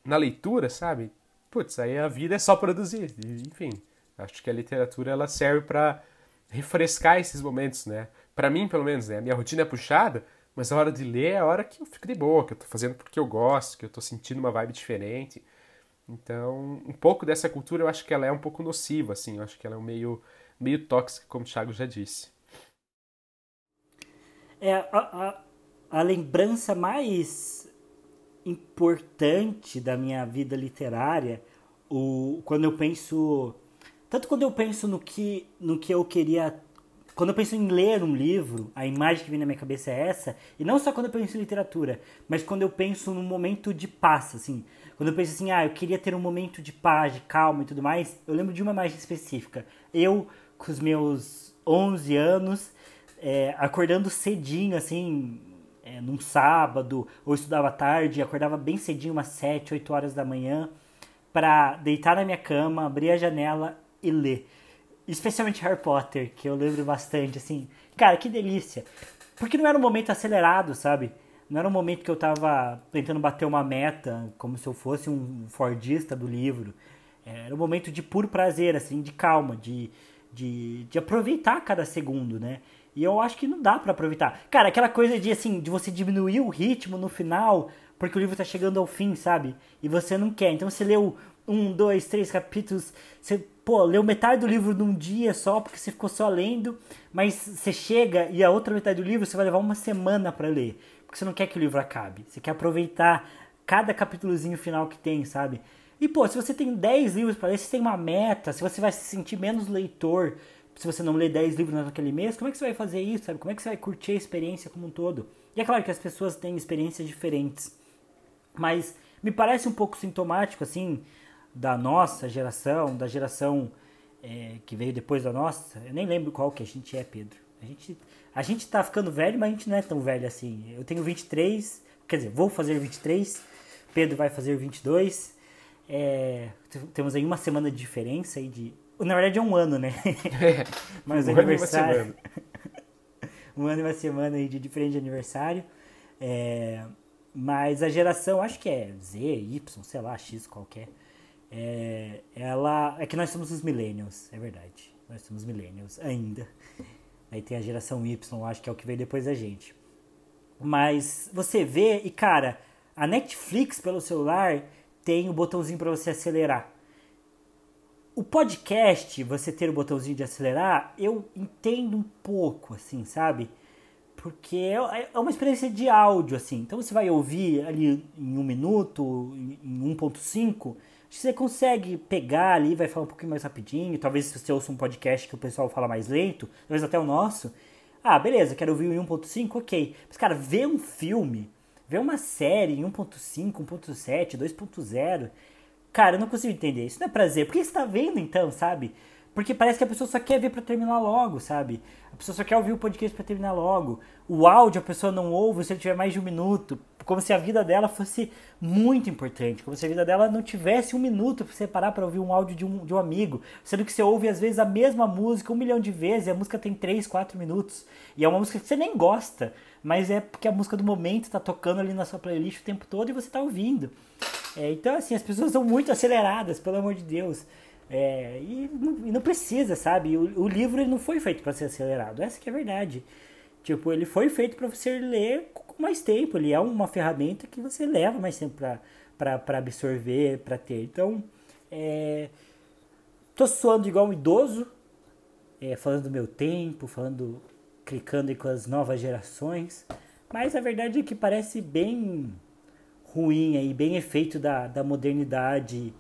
na leitura, sabe? Putz, aí a vida é só produzir. enfim, acho que a literatura ela serve para refrescar esses momentos, né? Para mim, pelo menos, né? A minha rotina é puxada, mas a hora de ler é a hora que eu fico de boa, que eu tô fazendo porque eu gosto, que eu tô sentindo uma vibe diferente. Então, um pouco dessa cultura eu acho que ela é um pouco nociva, assim, eu acho que ela é um meio meio tóxica, como o Thiago já disse. É, a, a, a lembrança mais importante da minha vida literária, o, quando eu penso. Tanto quando eu penso no que, no que eu queria. Quando eu penso em ler um livro, a imagem que vem na minha cabeça é essa, e não só quando eu penso em literatura, mas quando eu penso num momento de paz, assim. Quando eu penso assim, ah, eu queria ter um momento de paz, de calma e tudo mais, eu lembro de uma imagem específica. Eu com os meus 11 anos, é, acordando cedinho, assim, é, num sábado, ou estudava tarde, acordava bem cedinho, umas 7, 8 horas da manhã, para deitar na minha cama, abrir a janela e ler. Especialmente Harry Potter, que eu lembro bastante, assim. Cara, que delícia. Porque não era um momento acelerado, sabe? Não era um momento que eu tava tentando bater uma meta, como se eu fosse um fordista do livro. Era um momento de puro prazer, assim, de calma, de, de, de aproveitar cada segundo, né? E eu acho que não dá para aproveitar. Cara, aquela coisa de assim, de você diminuir o ritmo no final, porque o livro tá chegando ao fim, sabe? E você não quer. Então você leu um, dois, três capítulos, você, pô, leu metade do livro num dia só, porque você ficou só lendo, mas você chega e a outra metade do livro você vai levar uma semana para ler. Porque você não quer que o livro acabe. Você quer aproveitar cada capítulozinho final que tem, sabe? E, pô, se você tem 10 livros para ler, se tem uma meta, se você vai se sentir menos leitor, se você não ler 10 livros naquele mês, como é que você vai fazer isso, sabe? Como é que você vai curtir a experiência como um todo? E é claro que as pessoas têm experiências diferentes, mas me parece um pouco sintomático, assim, da nossa geração, da geração é, que veio depois da nossa. Eu nem lembro qual que a gente é, Pedro. A gente, a gente tá ficando velho, mas a gente não é tão velho assim. Eu tenho 23, quer dizer, vou fazer 23, Pedro vai fazer 22. É, temos aí uma semana de diferença aí de. Na verdade é um ano, né? É, Mas um aniversário. Ano um ano e uma semana aí de diferente de aniversário. É, mas a geração, acho que é Z, Y, sei lá, X qualquer. É, ela. É que nós somos os millennials, é verdade. Nós somos millennials ainda. Aí tem a geração Y, acho que é o que veio depois da gente. Mas você vê, e cara, a Netflix pelo celular tem o botãozinho para você acelerar. O podcast, você ter o botãozinho de acelerar, eu entendo um pouco, assim, sabe? Porque é, é uma experiência de áudio, assim. Então você vai ouvir ali em um minuto, em 1.5, você consegue pegar ali, vai falar um pouquinho mais rapidinho. Talvez se você ouça um podcast que o pessoal fala mais lento, talvez até o nosso. Ah, beleza, quero ouvir em 1.5, ok. Mas, cara, ver um filme, ver uma série em 1.5, 1.7, 2.0 Cara, eu não consigo entender. Isso não é prazer. Por que você tá vendo então, sabe? Porque parece que a pessoa só quer ver para terminar logo, sabe? A pessoa só quer ouvir o podcast para terminar logo. O áudio a pessoa não ouve se ele tiver mais de um minuto. Como se a vida dela fosse muito importante. Como se a vida dela não tivesse um minuto para você parar para ouvir um áudio de um, de um amigo. Sendo que você ouve às vezes a mesma música um milhão de vezes e a música tem 3, 4 minutos. E é uma música que você nem gosta. Mas é porque a música do momento está tocando ali na sua playlist o tempo todo e você está ouvindo. É, então, assim, as pessoas são muito aceleradas, pelo amor de Deus. É, e, não, e, não precisa, sabe? O, o livro ele não foi feito para ser acelerado, essa que é a verdade. Tipo, ele foi feito para você ler com mais tempo. Ele é uma ferramenta que você leva mais tempo para absorver, para ter. Então, é, tô suando igual um idoso, é, falando do meu tempo, falando, clicando com as novas gerações. Mas a verdade é que parece bem ruim aí, bem efeito da, da modernidade,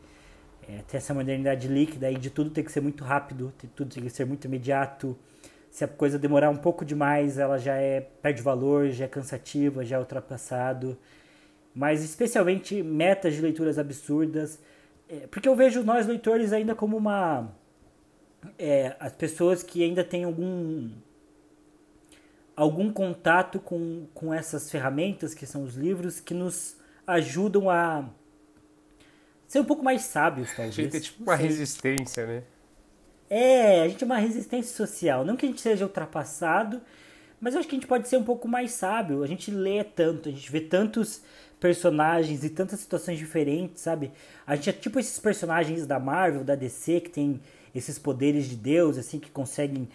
é, essa modernidade líquida aí de tudo tem que ser muito rápido, de tudo tem que ser muito imediato. Se a coisa demorar um pouco demais, ela já é perde valor, já é cansativa, já é ultrapassado. Mas especialmente metas de leituras absurdas, é, porque eu vejo nós leitores ainda como uma é, as pessoas que ainda têm algum algum contato com, com essas ferramentas que são os livros que nos ajudam a ser um pouco mais sábios, talvez. A gente tem tipo uma resistência, né? É, a gente é uma resistência social. Não que a gente seja ultrapassado, mas eu acho que a gente pode ser um pouco mais sábio. A gente lê tanto, a gente vê tantos personagens e tantas situações diferentes, sabe? A gente é tipo esses personagens da Marvel, da DC, que tem esses poderes de Deus, assim, que conseguem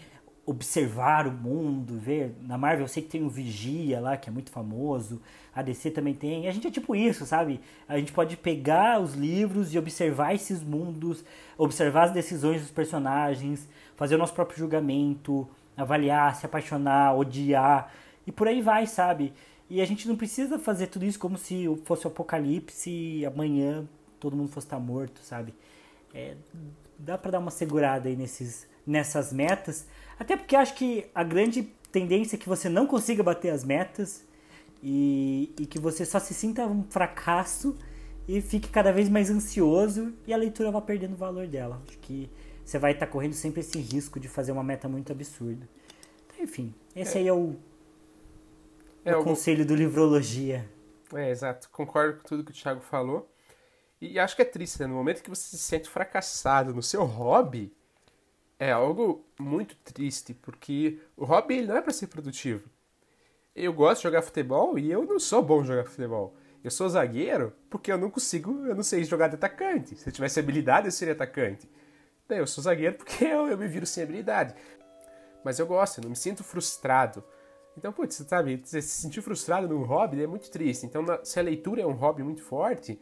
observar o mundo, ver. Na Marvel eu sei que tem o Vigia lá, que é muito famoso. A DC também tem. A gente é tipo isso, sabe? A gente pode pegar os livros e observar esses mundos, observar as decisões dos personagens, fazer o nosso próprio julgamento, avaliar, se apaixonar, odiar e por aí vai, sabe? E a gente não precisa fazer tudo isso como se fosse o apocalipse e amanhã todo mundo fosse estar morto, sabe? É, dá para dar uma segurada aí nesses, nessas metas, até porque acho que a grande tendência é que você não consiga bater as metas e, e que você só se sinta um fracasso e fique cada vez mais ansioso e a leitura vai perdendo o valor dela. Acho que você vai estar tá correndo sempre esse risco de fazer uma meta muito absurda. Então, enfim, esse é. aí é o, é o, o conselho do Livrologia. É, exato. Concordo com tudo que o Thiago falou. E acho que é triste, né? No momento que você se sente fracassado no seu hobby, é algo muito triste, porque o hobby não é para ser produtivo. Eu gosto de jogar futebol e eu não sou bom jogar futebol. Eu sou zagueiro porque eu não consigo, eu não sei jogar de atacante. Se eu tivesse habilidade, eu seria atacante. Daí eu sou zagueiro porque eu, eu me viro sem habilidade. Mas eu gosto, eu não me sinto frustrado. Então, putz, sabe, se sentir frustrado no hobby é muito triste. Então, se a leitura é um hobby muito forte,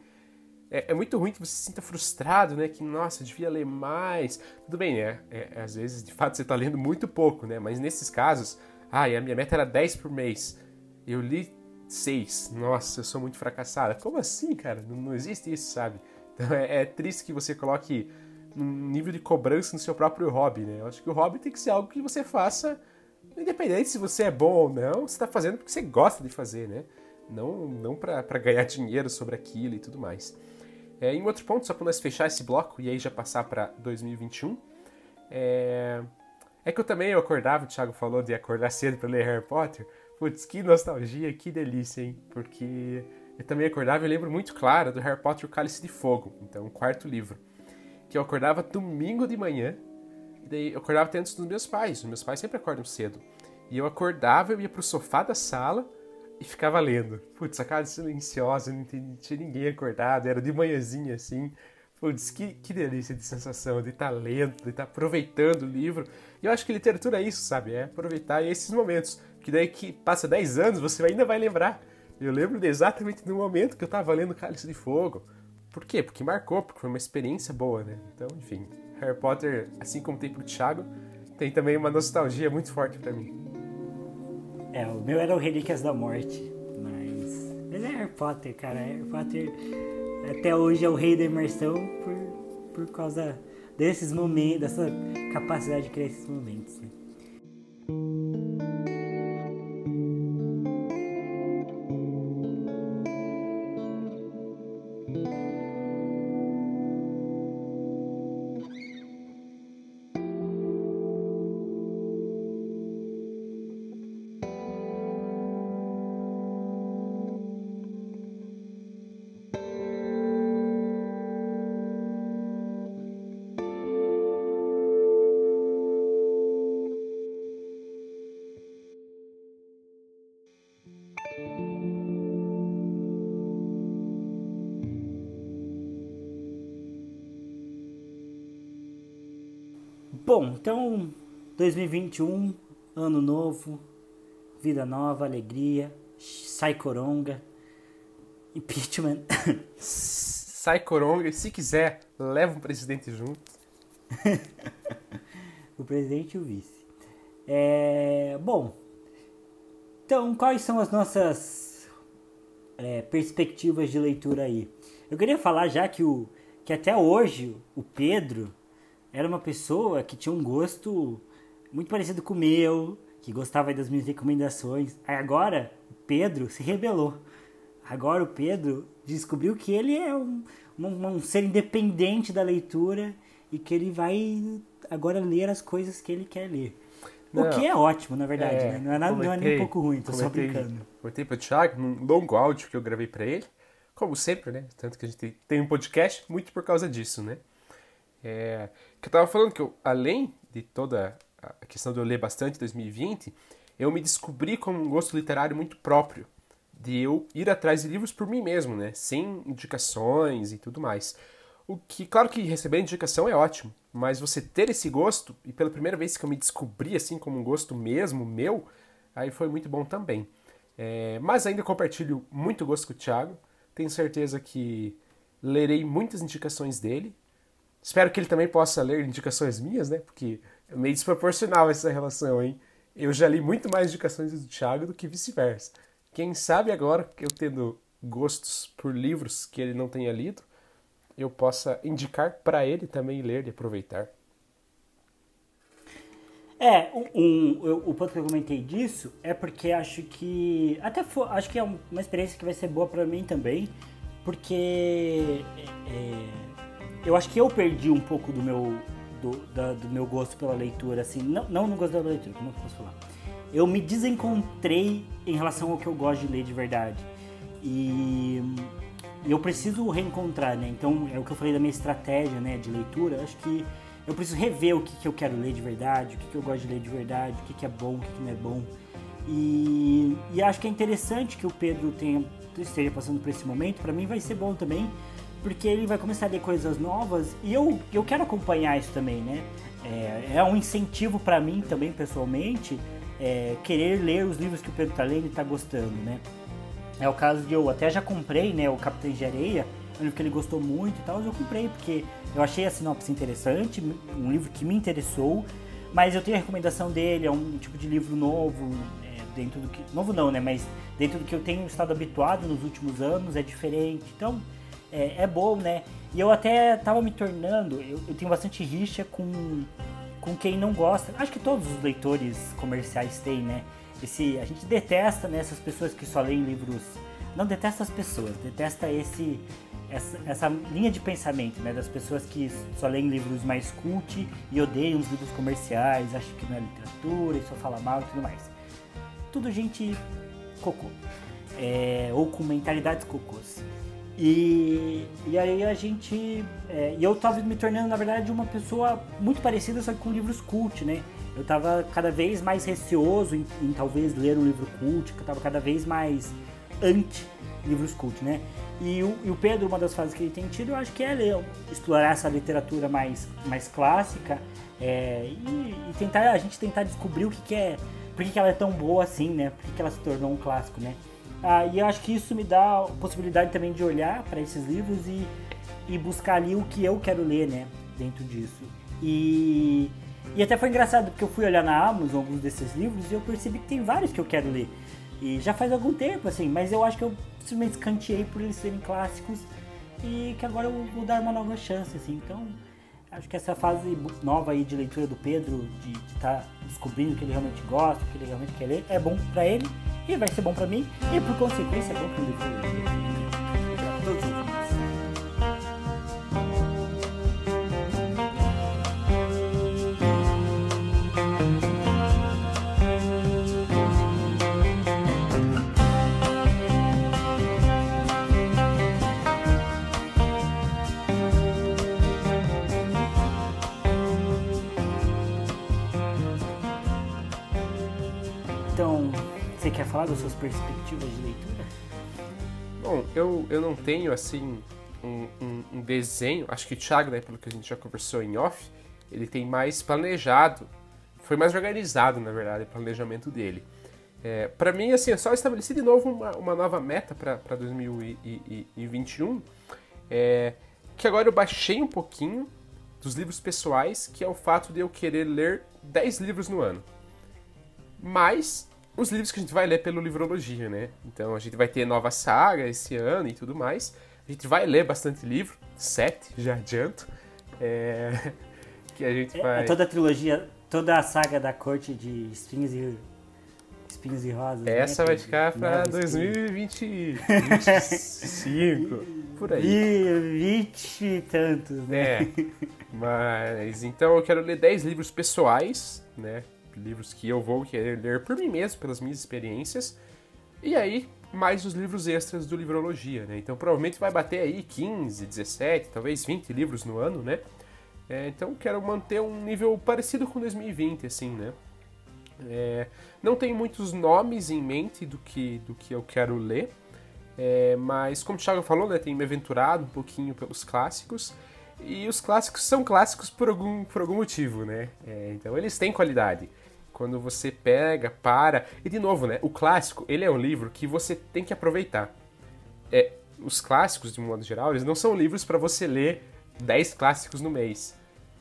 é, é, muito ruim que você se sinta frustrado, né? Que, nossa, eu devia ler mais. Tudo bem, né? É, é, às vezes, de fato, você está lendo muito pouco, né? Mas nesses casos, ah, a minha meta era 10 por mês. Eu li 6. Nossa, eu sou muito fracassada. Como assim, cara? Não, não existe isso, sabe? Então é, é, triste que você coloque um nível de cobrança no seu próprio hobby, né? Eu acho que o hobby tem que ser algo que você faça, independente se você é bom ou não, você está fazendo porque você gosta de fazer, né? Não, não para ganhar dinheiro sobre aquilo e tudo mais. É, em outro ponto, só para nós fechar esse bloco e aí já passar para 2021, é... é que eu também eu acordava, o Thiago falou de acordar cedo para ler Harry Potter. Putz, que nostalgia, que delícia, hein? Porque eu também acordava e lembro muito claro do Harry Potter o Cálice de Fogo, então o quarto livro. Que eu acordava domingo de manhã, e daí eu acordava até antes dos meus pais, os meus pais sempre acordam cedo. E eu acordava, eu ia pro sofá da sala, e ficava lendo. Putz, a casa silenciosa, não tinha ninguém acordado, era de manhãzinha assim. Putz, que, que delícia de sensação de estar tá lendo, de estar tá aproveitando o livro. E eu acho que literatura é isso, sabe? É aproveitar esses momentos. Que daí que passa 10 anos, você ainda vai lembrar. Eu lembro exatamente do momento que eu estava lendo Cálice de Fogo. Por quê? Porque marcou, porque foi uma experiência boa, né? Então, enfim, Harry Potter, assim como tem pro Thiago, tem também uma nostalgia muito forte para mim. É, o meu era o Relíquias da Morte, mas. Mas é Harry Potter, cara. Harry Potter até hoje é o rei da imersão por, por causa desses momentos, dessa capacidade de criar esses momentos, né? 2021, ano novo, vida nova, alegria, sai coronga, impeachment. Sai coronga e se quiser, leva o presidente junto. o presidente e o vice. É, bom, então quais são as nossas é, perspectivas de leitura aí? Eu queria falar já que, o, que até hoje o Pedro era uma pessoa que tinha um gosto muito parecido com o meu, que gostava das minhas recomendações. Aí agora o Pedro se rebelou. Agora o Pedro descobriu que ele é um, um, um ser independente da leitura e que ele vai agora ler as coisas que ele quer ler. Não, o que é ótimo, na verdade, é, né? Não é, nada, comentei, não é nem um pouco ruim, tô comentei, só brincando. Comentei pro Thiago num longo áudio que eu gravei para ele, como sempre, né? Tanto que a gente tem um podcast muito por causa disso, né? É, que eu tava falando que eu, além de toda a questão de eu ler bastante em 2020, eu me descobri com um gosto literário muito próprio, de eu ir atrás de livros por mim mesmo, né, sem indicações e tudo mais. O que, claro que receber indicação é ótimo, mas você ter esse gosto, e pela primeira vez que eu me descobri assim como um gosto mesmo meu, aí foi muito bom também. É, mas ainda compartilho muito gosto com o Thiago, tenho certeza que lerei muitas indicações dele, Espero que ele também possa ler indicações minhas, né? Porque é meio desproporcional essa relação, hein? Eu já li muito mais indicações do Thiago do que vice-versa. Quem sabe agora, eu tendo gostos por livros que ele não tenha lido, eu possa indicar para ele também ler e aproveitar. É, um, um, o ponto que eu comentei disso é porque acho que até for, acho que é uma experiência que vai ser boa para mim também, porque é, é eu acho que eu perdi um pouco do meu do, da, do meu gosto pela leitura, assim, não, não no gosto da leitura, como eu posso falar? Eu me desencontrei em relação ao que eu gosto de ler de verdade. E eu preciso reencontrar, né? Então, é o que eu falei da minha estratégia, né, de leitura. Acho que eu preciso rever o que, que eu quero ler de verdade, o que, que eu gosto de ler de verdade, o que, que é bom, o que, que não é bom. E, e acho que é interessante que o Pedro tenha, esteja passando por esse momento. Para mim vai ser bom também, porque ele vai começar a ler coisas novas e eu, eu quero acompanhar isso também, né? É, é um incentivo para mim também, pessoalmente, é, querer ler os livros que o Pedro tá lendo e tá gostando, né? É o caso de eu até já comprei, né, o Capitão de Areia, um livro que ele gostou muito e tal, eu comprei porque eu achei a sinopse interessante, um livro que me interessou, mas eu tenho a recomendação dele, é um tipo de livro novo, é, dentro do que... Novo não, né, mas dentro do que eu tenho estado habituado nos últimos anos, é diferente, então é, é bom, né? E eu até tava me tornando, eu, eu, tenho bastante rixa com, com quem não gosta. Acho que todos os leitores comerciais têm, né? Esse, a gente detesta né, essas pessoas que só leem livros. Não detesta as pessoas, detesta esse, essa, essa linha de pensamento, né? Das pessoas que só leem livros mais cult e odeiam os livros comerciais, acham que não é literatura e só fala mal e tudo mais. Tudo gente cocô. É, ou com mentalidades cocôs. E, e aí a gente. É, e eu tava me tornando, na verdade, uma pessoa muito parecida, só que com livros cult, né? eu tava cada vez mais receoso em, em talvez ler um livro cult, eu tava cada vez mais anti livros cult, né? E o, e o, Pedro, uma das fases que ele tem tido, eu acho que é ler, explorar essa literatura mais, mais clássica é, e, e, tentar a gente tentar descobrir o que, que é, por que, que ela é tão boa assim, né? Por que, que ela se tornou um clássico, né? Ah, e eu acho que isso me dá a possibilidade também de olhar para esses livros e, e buscar ali o que eu quero ler, né? Dentro disso. E, e até foi engraçado porque eu fui olhar na Amazon alguns desses livros e eu percebi que tem vários que eu quero ler. E já faz algum tempo, assim, mas eu acho que eu simplesmente escanteei por eles serem clássicos e que agora eu vou dar uma nova chance, assim. Então, acho que essa fase nova aí de leitura do Pedro, de estar tá descobrindo o que ele realmente gosta, o que ele realmente quer ler, é bom para ele e vai ser bom para mim. E por consequência é bom para o todos falar das suas perspectivas de leitura? Bom, eu, eu não tenho assim um, um, um desenho. Acho que o Thiago, né, pelo que a gente já conversou em off, ele tem mais planejado, foi mais organizado, na verdade, o planejamento dele. É, para mim, assim, é só estabelecer de novo uma, uma nova meta para 2021, é, que agora eu baixei um pouquinho dos livros pessoais, que é o fato de eu querer ler 10 livros no ano. Mas os livros que a gente vai ler pelo Livrologia, né? Então a gente vai ter nova saga esse ano e tudo mais. A gente vai ler bastante livro, sete, já adianto. É... que a gente é, vai. É toda a trilogia, toda a saga da corte de espinhos e espinhos e rosas. Né? Essa né? vai ficar para 2025, por aí. E 20 e tantos, né? É. Mas então eu quero ler 10 livros pessoais, né? Livros que eu vou querer ler por mim mesmo, pelas minhas experiências. E aí, mais os livros extras do Livrologia, né? Então provavelmente vai bater aí 15, 17, talvez 20 livros no ano, né? É, então quero manter um nível parecido com 2020, assim, né? É, não tenho muitos nomes em mente do que, do que eu quero ler, é, mas como o Thiago falou, né, tenho me aventurado um pouquinho pelos clássicos. E os clássicos são clássicos por algum, por algum motivo, né? É, então eles têm qualidade. Quando você pega, para. E de novo, né? O clássico, ele é um livro que você tem que aproveitar. É, os clássicos, de um modo geral, eles não são livros para você ler 10 clássicos no mês.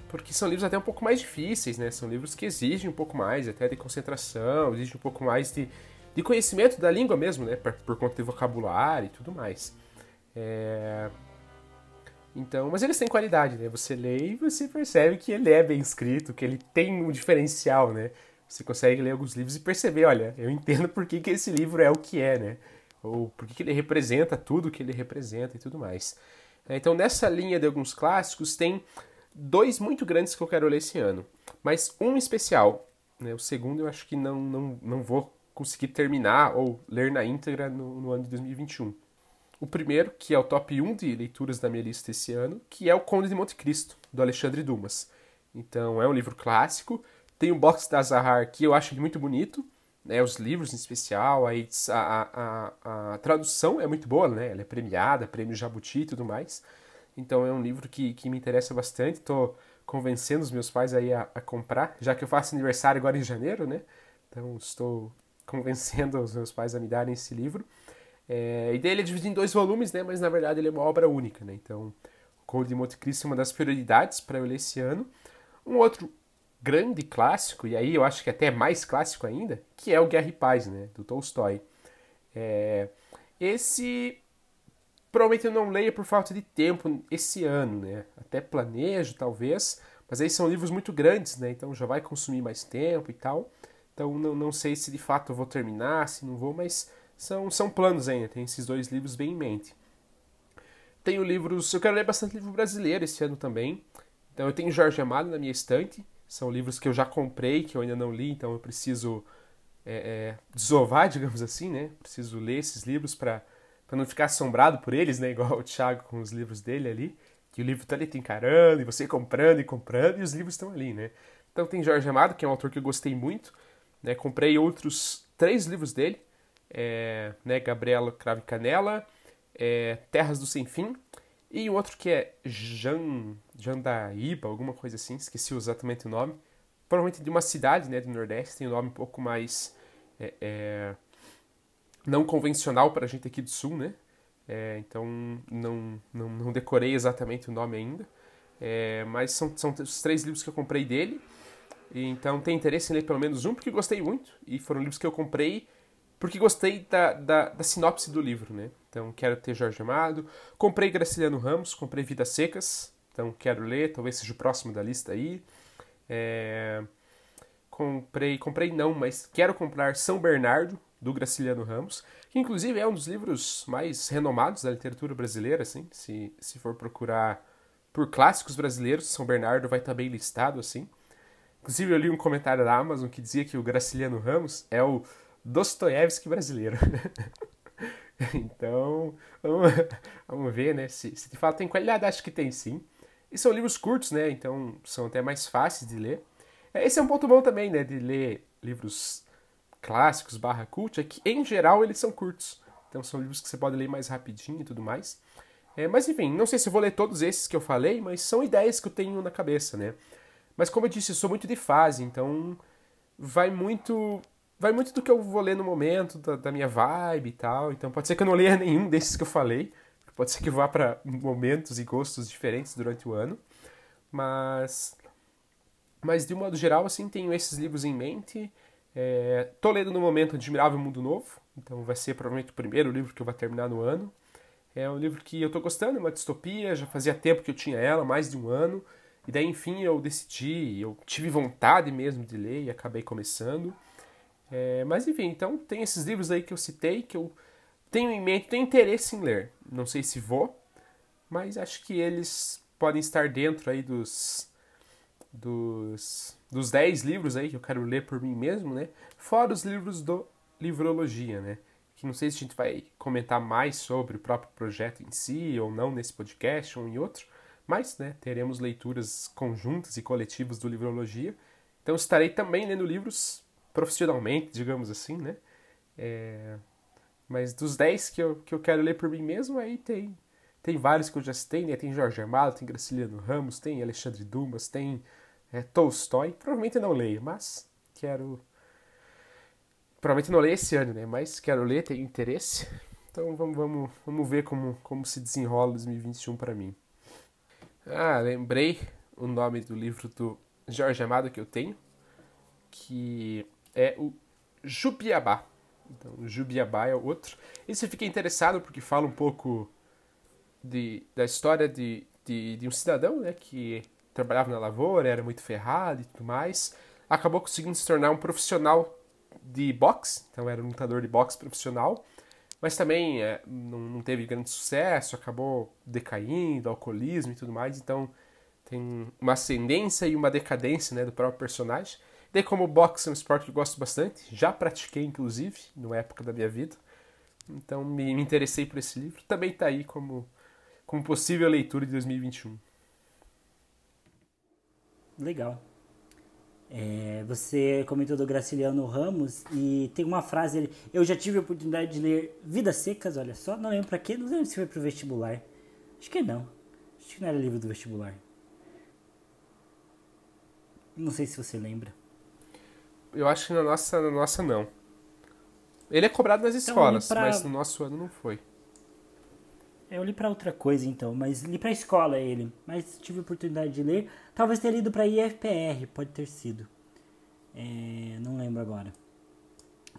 Porque são livros até um pouco mais difíceis, né? São livros que exigem um pouco mais até de concentração, exigem um pouco mais de, de conhecimento da língua mesmo, né? Por, por conta de vocabulário e tudo mais. É... Então, mas eles têm qualidade, né? Você lê e você percebe que ele é bem escrito, que ele tem um diferencial, né? Você consegue ler alguns livros e perceber, olha, eu entendo por que, que esse livro é o que é, né? Ou por que, que ele representa tudo que ele representa e tudo mais. É, então, nessa linha de alguns clássicos, tem dois muito grandes que eu quero ler esse ano. Mas um especial. Né? O segundo eu acho que não, não, não vou conseguir terminar ou ler na íntegra no, no ano de 2021. O primeiro, que é o top 1 de leituras da minha lista esse ano, que é O Conde de Monte Cristo, do Alexandre Dumas. Então, é um livro clássico, tem o box da Zahar que eu acho muito bonito, né, os livros em especial, a, a, a, a, tradução é muito boa, né, ela é premiada, prêmio Jabuti e tudo mais. Então é um livro que, que me interessa bastante, estou convencendo os meus pais aí a, a, comprar, já que eu faço aniversário agora em janeiro, né, então estou convencendo os meus pais a me darem esse livro. É, e dele é dividido em dois volumes, né, mas na verdade ele é uma obra única, né, então o Conde de Monte Cristo é uma das prioridades para eu ler esse ano. Um outro grande clássico, e aí eu acho que até é mais clássico ainda, que é o Guerra e Paz, né, do Tolstói. É, esse provavelmente eu não leio por falta de tempo esse ano, né? Até planejo, talvez, mas aí são livros muito grandes, né? Então já vai consumir mais tempo e tal. Então não, não sei se de fato eu vou terminar, se não vou, mas são, são planos ainda. Tem esses dois livros bem em mente. Tenho livros, eu quero ler bastante livro brasileiro esse ano também. Então eu tenho Jorge Amado na minha estante, são livros que eu já comprei, que eu ainda não li, então eu preciso é, é, desovar, digamos assim, né? Preciso ler esses livros para não ficar assombrado por eles, né? Igual o Thiago com os livros dele ali, que o livro tá ali te encarando, e você comprando e comprando, e os livros estão ali, né? Então tem Jorge Amado, que é um autor que eu gostei muito. Né? Comprei outros três livros dele. É, né? Gabriela Crave Canela, é, Terras do Sem Fim. E outro que é Jan, Jandaíba, alguma coisa assim, esqueci exatamente o nome. Provavelmente de uma cidade né, do Nordeste, tem um nome um pouco mais é, é, não convencional para a gente aqui do Sul, né? É, então não, não, não, decorei exatamente o nome ainda. É, mas são, são os três livros que eu comprei dele. E, então tem interesse em ler pelo menos um, porque gostei muito. E foram livros que eu comprei porque gostei da, da, da sinopse do livro, né? Então quero ter Jorge Amado. Comprei Graciliano Ramos, comprei Vidas Secas. Então quero ler, talvez seja o próximo da lista aí. É... Comprei, comprei não, mas quero comprar São Bernardo, do Graciliano Ramos, que inclusive é um dos livros mais renomados da literatura brasileira, assim, se, se for procurar por clássicos brasileiros, São Bernardo vai estar bem listado, assim. Inclusive eu li um comentário da Amazon que dizia que o Graciliano Ramos é o Dostoiévski brasileiro. então, vamos, vamos, ver, né, se, se de fato tem qualidade, acho que tem sim. E são livros curtos, né, então são até mais fáceis de ler. É, esse é um ponto bom também, né, de ler livros clássicos barra cult, é que em geral eles são curtos. Então são livros que você pode ler mais rapidinho e tudo mais. É, mas enfim, não sei se vou ler todos esses que eu falei, mas são ideias que eu tenho na cabeça, né? Mas como eu disse, eu sou muito de fase, então vai muito vai muito do que eu vou ler no momento, da, da minha vibe e tal. Então pode ser que eu não leia nenhum desses que eu falei. Pode ser que vá para momentos e gostos diferentes durante o ano. Mas mas de um modo geral, assim, tenho esses livros em mente. É, tô lendo no momento Admirável Mundo Novo, então vai ser provavelmente o primeiro livro que eu vou terminar no ano. É um livro que eu tô gostando, é uma distopia, já fazia tempo que eu tinha ela, mais de um ano. E daí, enfim, eu decidi, eu tive vontade mesmo de ler e acabei começando. É, mas enfim, então tem esses livros aí que eu citei, que eu tenho em mente, tenho interesse em ler. Não sei se vou, mas acho que eles podem estar dentro aí dos dos, dos 10 livros aí que eu quero ler por mim mesmo, né? Fora os livros do Livrologia, né? Que não sei se a gente vai comentar mais sobre o próprio projeto em si ou não nesse podcast ou em outro, mas, né, teremos leituras conjuntas e coletivas do Livrologia. Então estarei também lendo livros profissionalmente, digamos assim, né? É... Mas dos 10 que eu, que eu quero ler por mim mesmo, aí tem, tem vários que eu já citei, né? Tem Jorge Armado, tem Graciliano Ramos, tem Alexandre Dumas, tem é, Tolstói. Provavelmente não leio, mas quero. Provavelmente não leio esse ano, né? Mas quero ler, tenho interesse. Então vamos, vamos, vamos ver como, como se desenrola 2021 para mim. Ah, lembrei o nome do livro do Jorge Amado que eu tenho, que é o Jubiabá. Então, Jubiabá é o outro. Esse eu fiquei interessado porque fala um pouco de, da história de, de, de um cidadão né, que trabalhava na lavoura, era muito ferrado e tudo mais. Acabou conseguindo se tornar um profissional de boxe, então era um lutador de boxe profissional, mas também é, não, não, teve grande sucesso, acabou decaindo, alcoolismo e tudo mais, então tem uma ascendência e uma decadência né, do próprio personagem. Daí, como boxe é um esporte que gosto bastante, já pratiquei inclusive, numa época da minha vida, então me, me interessei por esse livro. Também está aí como, como possível leitura de 2021. Legal. É, você comentou do Graciliano Ramos e tem uma frase ele eu já tive a oportunidade de ler Vidas Secas olha só. Não lembro para quê não lembro se foi pro vestibular. Acho que não. Acho que não era livro do vestibular. Não sei se você lembra eu acho que na nossa na nossa não ele é cobrado nas então, escolas pra... mas no nosso ano não foi eu li para outra coisa então, mas li para escola ele. Mas tive oportunidade de ler. Talvez tenha lido para IFPR, pode ter sido. É, não lembro agora.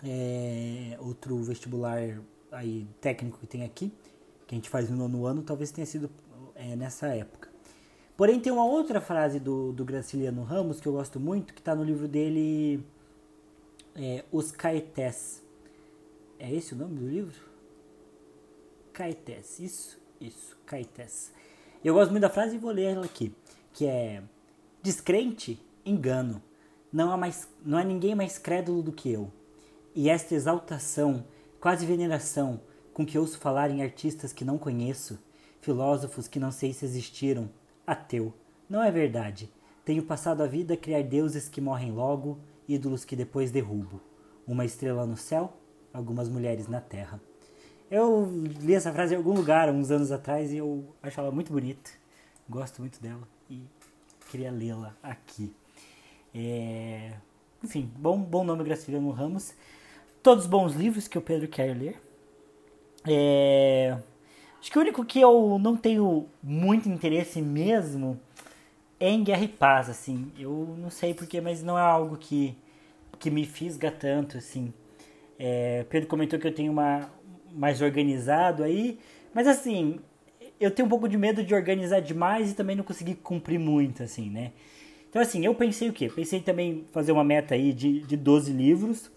É, outro vestibular aí técnico que tem aqui, que a gente faz no nono ano, talvez tenha sido é, nessa época. Porém, tem uma outra frase do, do Graciliano Ramos que eu gosto muito, que está no livro dele, é, Os Caetés. É esse o nome do livro? Caetés. Isso, isso, Caetés. Eu gosto muito da frase e vou ler ela aqui, que é descrente, engano. Não há mais, não há ninguém mais crédulo do que eu. E esta exaltação, quase veneração, com que ouço falar em artistas que não conheço, filósofos que não sei se existiram, ateu, não é verdade. Tenho passado a vida a criar deuses que morrem logo, ídolos que depois derrubo. Uma estrela no céu, algumas mulheres na terra. Eu li essa frase em algum lugar, uns anos atrás, e eu acho ela muito bonita. Gosto muito dela e queria lê-la aqui. É... Enfim, bom, bom nome Graciliano Ramos. Todos bons livros que o Pedro quer ler. É... Acho que o único que eu não tenho muito interesse mesmo é em Guerra e Paz, assim. Eu não sei porquê, mas não é algo que, que me fisga tanto, assim. É, Pedro comentou que eu tenho uma mais organizado aí, mas assim, eu tenho um pouco de medo de organizar demais e também não conseguir cumprir muito, assim, né? Então, assim, eu pensei o quê? Pensei também fazer uma meta aí de, de 12 livros,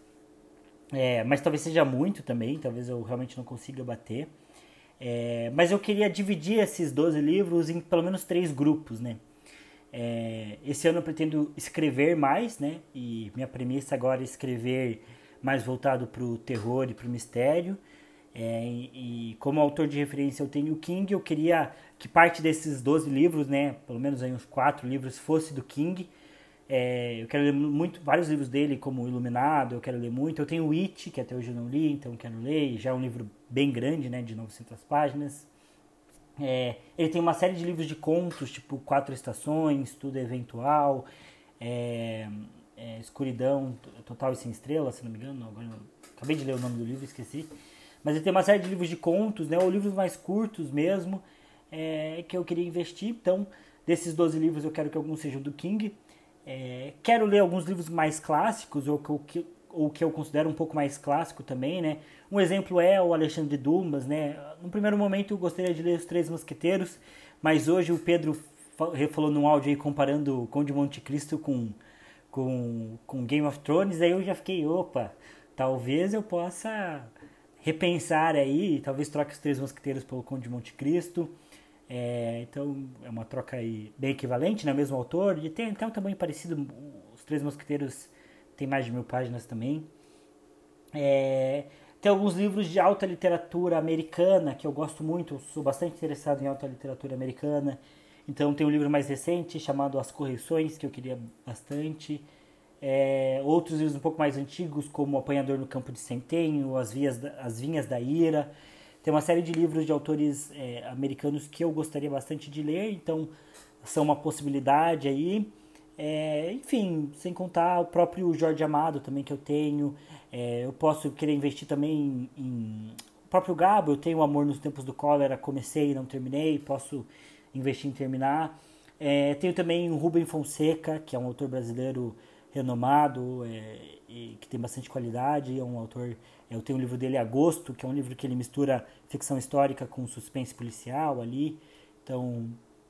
é, mas talvez seja muito também, talvez eu realmente não consiga bater. É, mas eu queria dividir esses 12 livros em pelo menos três grupos, né? É, esse ano eu pretendo escrever mais, né? E minha premissa agora é escrever mais voltado para o terror e para o mistério. É, e, e, como autor de referência eu tenho o King, eu queria que parte desses 12 livros, né, pelo menos aí uns quatro livros, fosse do King. É, eu quero ler muito, vários livros dele, como Iluminado, eu quero ler muito. Eu tenho o It, que até hoje eu não li, então quero ler. Já é um livro bem grande, né, de 900 páginas. É, ele tem uma série de livros de contos, tipo Quatro Estações, Tudo Eventual, é, é, Escuridão Total e Sem Estrelas, se não me engano. Agora, acabei de ler o nome do livro, esqueci. Mas ele tem uma série de livros de contos, né, ou livros mais curtos mesmo, é, que eu queria investir. Então, desses 12 livros, eu quero que alguns sejam do King. É, quero ler alguns livros mais clássicos, ou que, ou que eu considero um pouco mais clássico também, né? Um exemplo é o Alexandre Dumas, né? No primeiro momento eu gostaria de ler Os Três Mosqueteiros, mas hoje o Pedro falou num áudio aí comparando Conde de Monte Cristo com, com, com Game of Thrones, aí eu já fiquei, opa, talvez eu possa repensar aí, talvez troque Os Três Mosqueteiros pelo Conde de Monte Cristo. É, então é uma troca aí bem equivalente, né? Mesmo autor, e tem até um tamanho parecido, Os Três Mosqueteiros tem mais de mil páginas também. É, tem alguns livros de alta literatura americana que eu gosto muito, sou bastante interessado em alta literatura americana. Então tem um livro mais recente chamado As Correções, que eu queria bastante. É, outros livros um pouco mais antigos, como O Apanhador no Campo de Centenho, As, Vias, As Vinhas da Ira. Tem uma série de livros de autores é, americanos que eu gostaria bastante de ler, então são uma possibilidade aí. É, enfim, sem contar o próprio Jorge Amado também que eu tenho. É, eu posso querer investir também em, O próprio Gabo, eu tenho Amor nos Tempos do Cólera, comecei e não terminei, posso investir em terminar. É, tenho também o Rubem Fonseca, que é um autor brasileiro renomado, é, e que tem bastante qualidade, é um autor... Eu tenho um livro dele, Agosto, que é um livro que ele mistura ficção histórica com suspense policial ali. Então,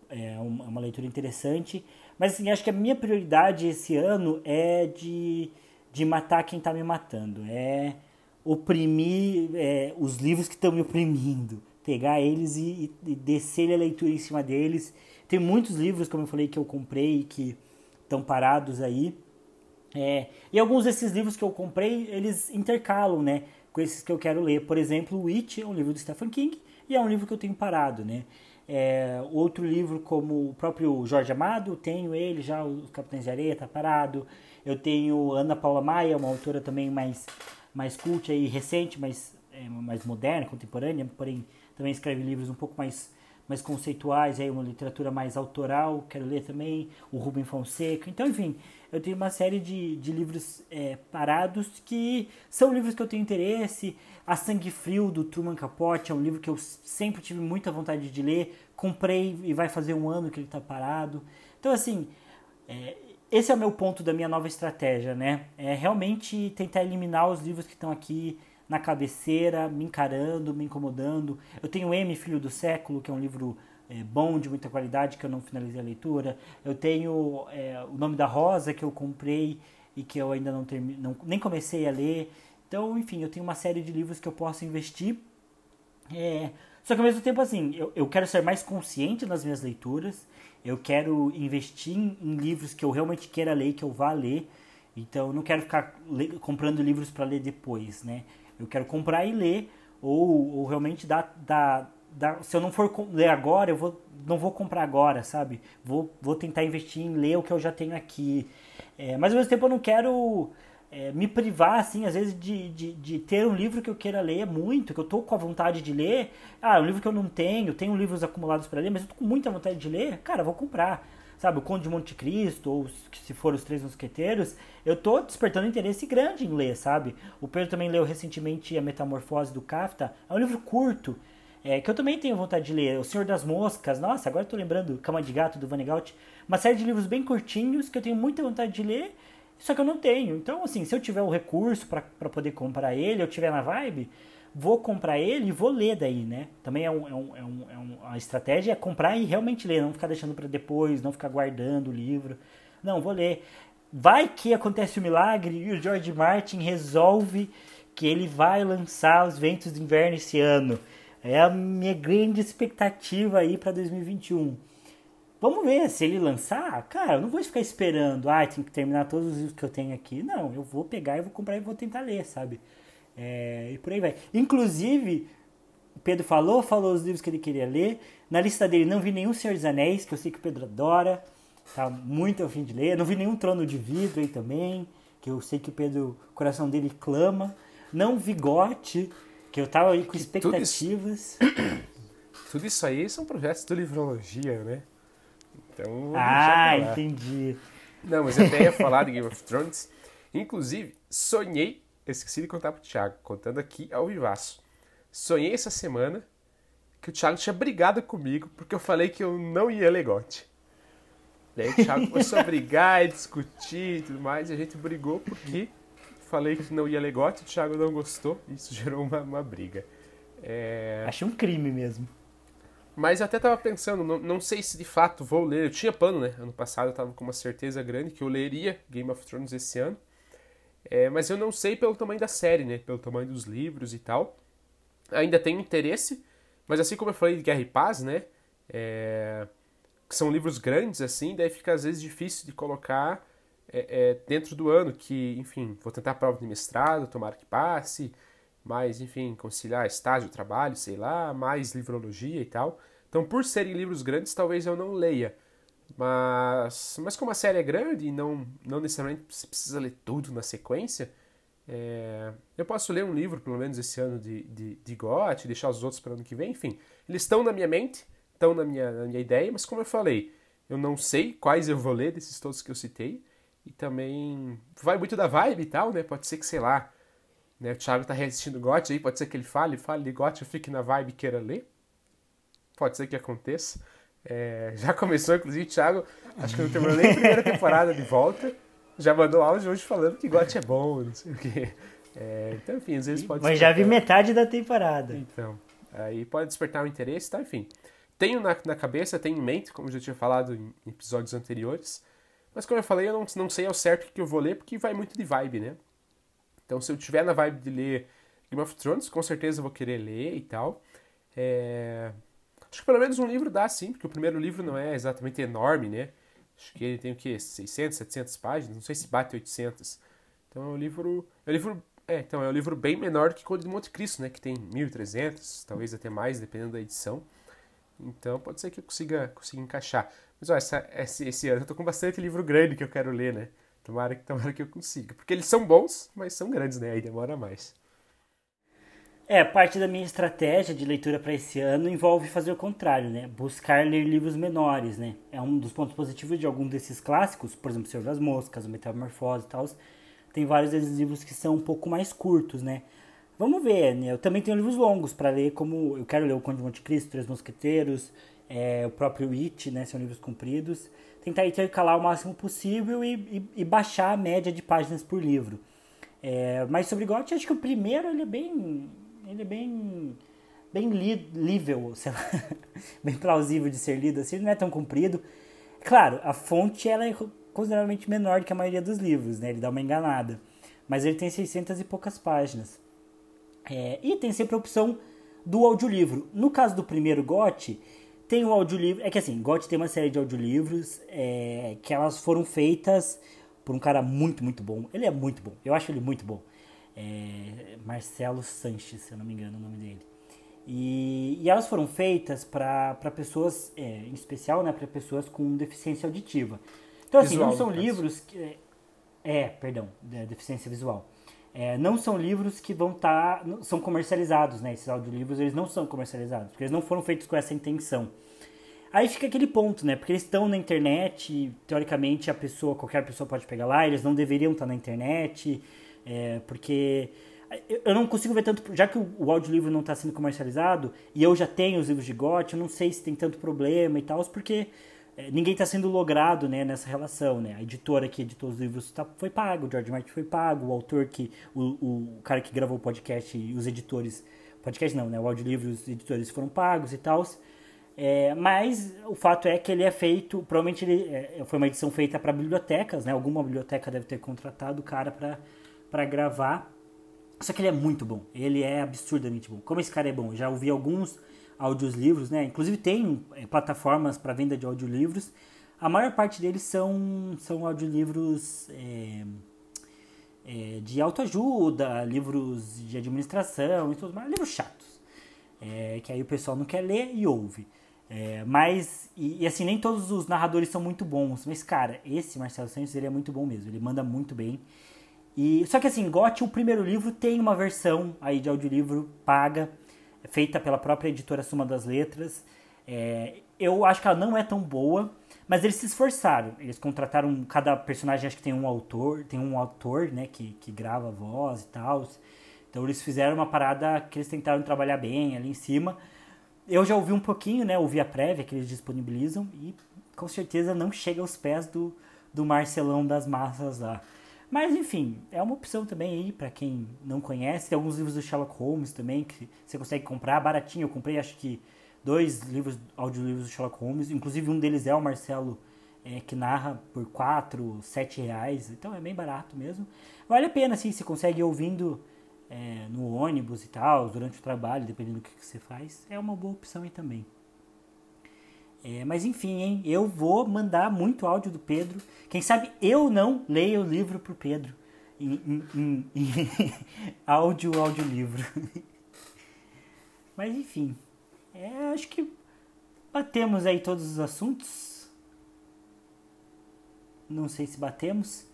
é é uma leitura interessante. Mas assim, acho que a minha prioridade esse ano é de, de matar quem está me matando. É oprimir é, os livros que estão me oprimindo. Pegar eles e, e descer a leitura em cima deles. Tem muitos livros, como eu falei, que eu comprei que estão parados aí. É, e alguns desses livros que eu comprei, eles intercalam, né? Com esses que eu quero ler. Por exemplo, o It é um livro do Stephen King e é um livro que eu tenho parado, né? É, outro livro como o próprio Jorge Amado, tenho ele já, Os Capitães de Areia, tá parado. Eu tenho Ana Paula Maia, uma autora também mais, mais cult e recente, mais, é, mais moderna, contemporânea, porém também escreve livros um pouco mais, mais conceituais, aí uma literatura mais autoral, quero ler também, o Rubem Fonseca. Então, enfim, eu tenho uma série de, de livros é, parados que são livros que eu tenho interesse. A Sangue Frio, do Truman Capote, é um livro que eu sempre tive muita vontade de ler. Comprei e vai fazer um ano que ele está parado. Então, assim, é, esse é o meu ponto da minha nova estratégia, né? É realmente tentar eliminar os livros que estão aqui na cabeceira, me encarando, me incomodando. Eu tenho M, Filho do Século, que é um livro é, bom, de muita qualidade, que eu não finalizei a leitura. Eu tenho é, O Nome da Rosa, que eu comprei e que eu ainda não, termi não nem comecei a ler. Então, enfim, eu tenho uma série de livros que eu posso investir. É, só que ao mesmo tempo, assim, eu, eu quero ser mais consciente nas minhas leituras. Eu quero investir em, em livros que eu realmente queira ler, que eu vá ler. Então, eu não quero ficar comprando livros para ler depois, né? Eu quero comprar e ler, ou, ou realmente dar, dar se eu não for ler agora, eu vou, não vou comprar agora, sabe? Vou, vou tentar investir em ler o que eu já tenho aqui. É, mas ao mesmo tempo eu não quero é, me privar, assim, às vezes, de, de, de, ter um livro que eu queira ler muito, que eu tô com a vontade de ler. Ah, um livro que eu não tenho, tenho livros acumulados para ler, mas eu tô com muita vontade de ler, cara, vou comprar. Sabe, o Conde de Monte Cristo, ou se for os Três Mosqueteiros, eu tô despertando interesse grande em ler, sabe? O Pedro também leu recentemente A Metamorfose do Kafta. É um livro curto, é, que eu também tenho vontade de ler. O Senhor das Moscas, nossa, agora estou lembrando Cama de Gato do Vanegaut. Uma série de livros bem curtinhos que eu tenho muita vontade de ler, só que eu não tenho. Então, assim, se eu tiver o recurso para poder comprar ele, eu tiver na vibe, vou comprar ele e vou ler daí, né? Também é, um, é, um, é, um, é um, a estratégia é comprar e realmente ler, não ficar deixando para depois, não ficar guardando o livro. Não, vou ler. Vai que acontece o um milagre e o George Martin resolve que ele vai lançar Os Ventos de Inverno esse ano. É a minha grande expectativa aí para 2021. Vamos ver se ele lançar. Cara, eu não vou ficar esperando. Ah, tem que terminar todos os livros que eu tenho aqui. Não, eu vou pegar e vou comprar e vou tentar ler, sabe? É, e por aí vai. Inclusive, Pedro falou, falou os livros que ele queria ler. Na lista dele não vi nenhum Senhor dos Anéis, que eu sei que o Pedro adora. Tá muito ao fim de ler. Não vi nenhum Trono de Vidro aí também, que eu sei que o Pedro, o coração dele clama. Não vi Gote que eu tava aí com expectativas. Tudo isso, tudo isso aí são projetos de livrologia, né? Então. Ah, entendi. Não, mas eu até ia falar de Game of Thrones. Inclusive, sonhei, esqueci de contar pro Thiago, contando aqui ao vivaço. Sonhei essa semana que o Thiago tinha brigado comigo porque eu falei que eu não ia legote. Daí o Thiago começou a brigar e discutir e tudo mais, e a gente brigou porque falei que não ia legote, o Thiago não gostou, isso gerou uma, uma briga. É... Achei um crime mesmo. Mas eu até tava pensando, não, não sei se de fato vou ler. Eu tinha plano, né? Ano passado eu tava com uma certeza grande que eu leria Game of Thrones esse ano. É, mas eu não sei pelo tamanho da série, né? Pelo tamanho dos livros e tal. Ainda tenho interesse, mas assim como eu falei de Guerra e Paz, né? É, que são livros grandes, assim, daí fica às vezes difícil de colocar é, é, dentro do ano, que, enfim, vou tentar a prova de mestrado, tomara que passe, mais, enfim, conciliar estágio, trabalho, sei lá, mais livrologia e tal. Então, por serem livros grandes, talvez eu não leia. Mas, mas como a série é grande e não, não necessariamente você precisa ler tudo na sequência, é, eu posso ler um livro, pelo menos esse ano, de, de, de GOT, deixar os outros para o ano que vem, enfim. Eles estão na minha mente, estão na minha, na minha ideia, mas como eu falei, eu não sei quais eu vou ler desses todos que eu citei. E também vai muito da vibe e tal, né? Pode ser que, sei lá, né? o Thiago tá reassistindo GOT aí, pode ser que ele fale, fale de GOT, eu fique na vibe e queira ler. Pode ser que aconteça. É, já começou, inclusive, o Thiago, acho que não terminou nem a primeira temporada de volta. Já mandou áudio hoje falando que GOT é bom, não sei o quê. É, então, enfim, às vezes pode Mas já vi metade da temporada. Então, aí pode despertar o um interesse, tá? Enfim. Tenho na, na cabeça, tenho em mente, como já tinha falado em episódios anteriores, mas como eu falei, eu não, não sei ao certo o que eu vou ler, porque vai muito de vibe, né? Então se eu tiver na vibe de ler Game of Thrones, com certeza eu vou querer ler e tal. É... Acho que pelo menos um livro dá, sim, porque o primeiro livro não é exatamente enorme, né? Acho que ele tem o quê? 600, 700 páginas? Não sei se bate 800. Então é um livro... É um livro... É, então é um livro bem menor do que Conde de Monte Cristo, né? Que tem 1.300, talvez até mais, dependendo da edição. Então pode ser que eu consiga, consiga encaixar. Mas ó, essa, esse, esse ano eu tô com bastante livro grande que eu quero ler, né? Tomara tomara que eu consiga. Porque eles são bons, mas são grandes, né? Aí demora mais. É, parte da minha estratégia de leitura para esse ano envolve fazer o contrário, né? Buscar ler livros menores, né? É um dos pontos positivos de algum desses clássicos, por exemplo, Senhor das Moscas, Metamorfose e tal. Tem vários desses livros que são um pouco mais curtos, né? Vamos ver, né? Eu também tenho livros longos para ler, como eu quero ler O Conde de Monte Cristo, Três Mosqueteiros, é, o próprio It, né, são livros compridos, tentar intercalar o máximo possível e, e, e baixar a média de páginas por livro. É, mas sobre Gotti, acho que o primeiro ele é bem, ele é bem, bem li, lível, lá, bem plausível de ser lido assim, não é tão comprido. Claro, a fonte ela é consideravelmente menor do que a maioria dos livros, né? Ele dá uma enganada, mas ele tem 600 e poucas páginas. É, e tem sempre a opção do audiolivro. No caso do primeiro Gotti, tem o audiolivro. É que assim, GOT tem uma série de audiolivros é, que elas foram feitas por um cara muito, muito bom. Ele é muito bom. Eu acho ele muito bom. É, Marcelo Sanches, se eu não me engano o nome dele. E, e elas foram feitas para pessoas, é, em especial, né, para pessoas com deficiência auditiva. Então, assim, visual, não são livros que. É, é perdão, deficiência visual. É, não são livros que vão estar. Tá, são comercializados, né? Esses audiolivros eles não são comercializados, porque eles não foram feitos com essa intenção. Aí fica aquele ponto, né? Porque eles estão na internet, teoricamente a pessoa, qualquer pessoa pode pegar lá, eles não deveriam estar na internet, é, porque eu não consigo ver tanto, já que o, o audiolivro não está sendo comercializado e eu já tenho os livros de GOT, eu não sei se tem tanto problema e tal, porque é, ninguém está sendo logrado né, nessa relação, né? A editora que editou os livros tá, foi pago, o George Martin foi pago, o autor que, o, o cara que gravou o podcast e os editores, podcast não, né? O audiolivro e os editores foram pagos e tal. É, mas o fato é que ele é feito, provavelmente ele é, foi uma edição feita para bibliotecas, né? Alguma biblioteca deve ter contratado o cara para gravar. Só que ele é muito bom, ele é absurdamente bom. Como esse cara é bom, eu já ouvi alguns audiolivros, né? Inclusive tem é, plataformas para venda de audiolivros. A maior parte deles são, são audiolivros é, é, de autoajuda, livros de administração e tudo mais, livros chatos. É, que aí o pessoal não quer ler e ouve. É, mas, e, e, assim, nem todos os narradores são muito bons. Mas, cara, esse Marcelo Santos, ele é muito bom mesmo. Ele manda muito bem. E, só que assim, Gotti, o primeiro livro, tem uma versão aí de audiolivro paga feita pela própria editora Suma das Letras. É, eu acho que ela não é tão boa, mas eles se esforçaram. Eles contrataram cada personagem, acho que tem um autor, tem um autor, né, que, que grava a voz e tal. Então eles fizeram uma parada que eles tentaram trabalhar bem ali em cima. Eu já ouvi um pouquinho, né, ouvi a prévia que eles disponibilizam e com certeza não chega aos pés do, do Marcelão das Massas lá. Mas enfim, é uma opção também aí para quem não conhece. Tem alguns livros do Sherlock Holmes também que você consegue comprar baratinho. Eu comprei acho que dois livros, audiolivros do Sherlock Holmes. Inclusive um deles é o Marcelo é, que narra por 4, 7 reais. Então é bem barato mesmo. Vale a pena, assim, você consegue ir ouvindo é, no ônibus e tal, durante o trabalho, dependendo do que, que você faz. É uma boa opção aí também. É, mas enfim, hein? Eu vou mandar muito áudio do Pedro. Quem sabe eu não leio o livro pro Pedro. Em, em, em, áudio, audiolivro. mas enfim. É, acho que batemos aí todos os assuntos. Não sei se batemos.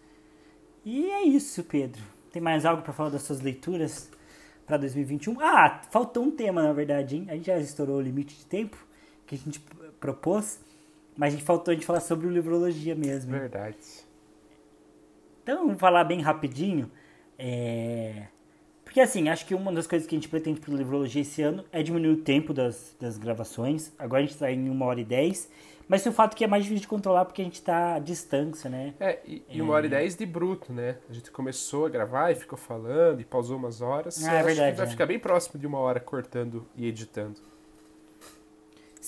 E é isso, Pedro. Tem mais algo para falar das suas leituras para 2021? Ah, faltou um tema, na verdade, hein? A gente já estourou o limite de tempo que a gente propôs, mas a gente faltou a gente falar sobre o livrologia mesmo. Verdade. Então, vamos falar bem rapidinho. É... Porque assim, acho que uma das coisas que a gente pretende para o livrologia esse ano é diminuir o tempo das, das gravações. Agora a gente está em uma hora e dez. Mas o fato que é mais difícil de controlar porque a gente está à distância, né? É, e, e uma hora e dez de bruto, né? A gente começou a gravar e ficou falando e pausou umas horas. Ah, é verdade. vai é. ficar bem próximo de uma hora cortando e editando.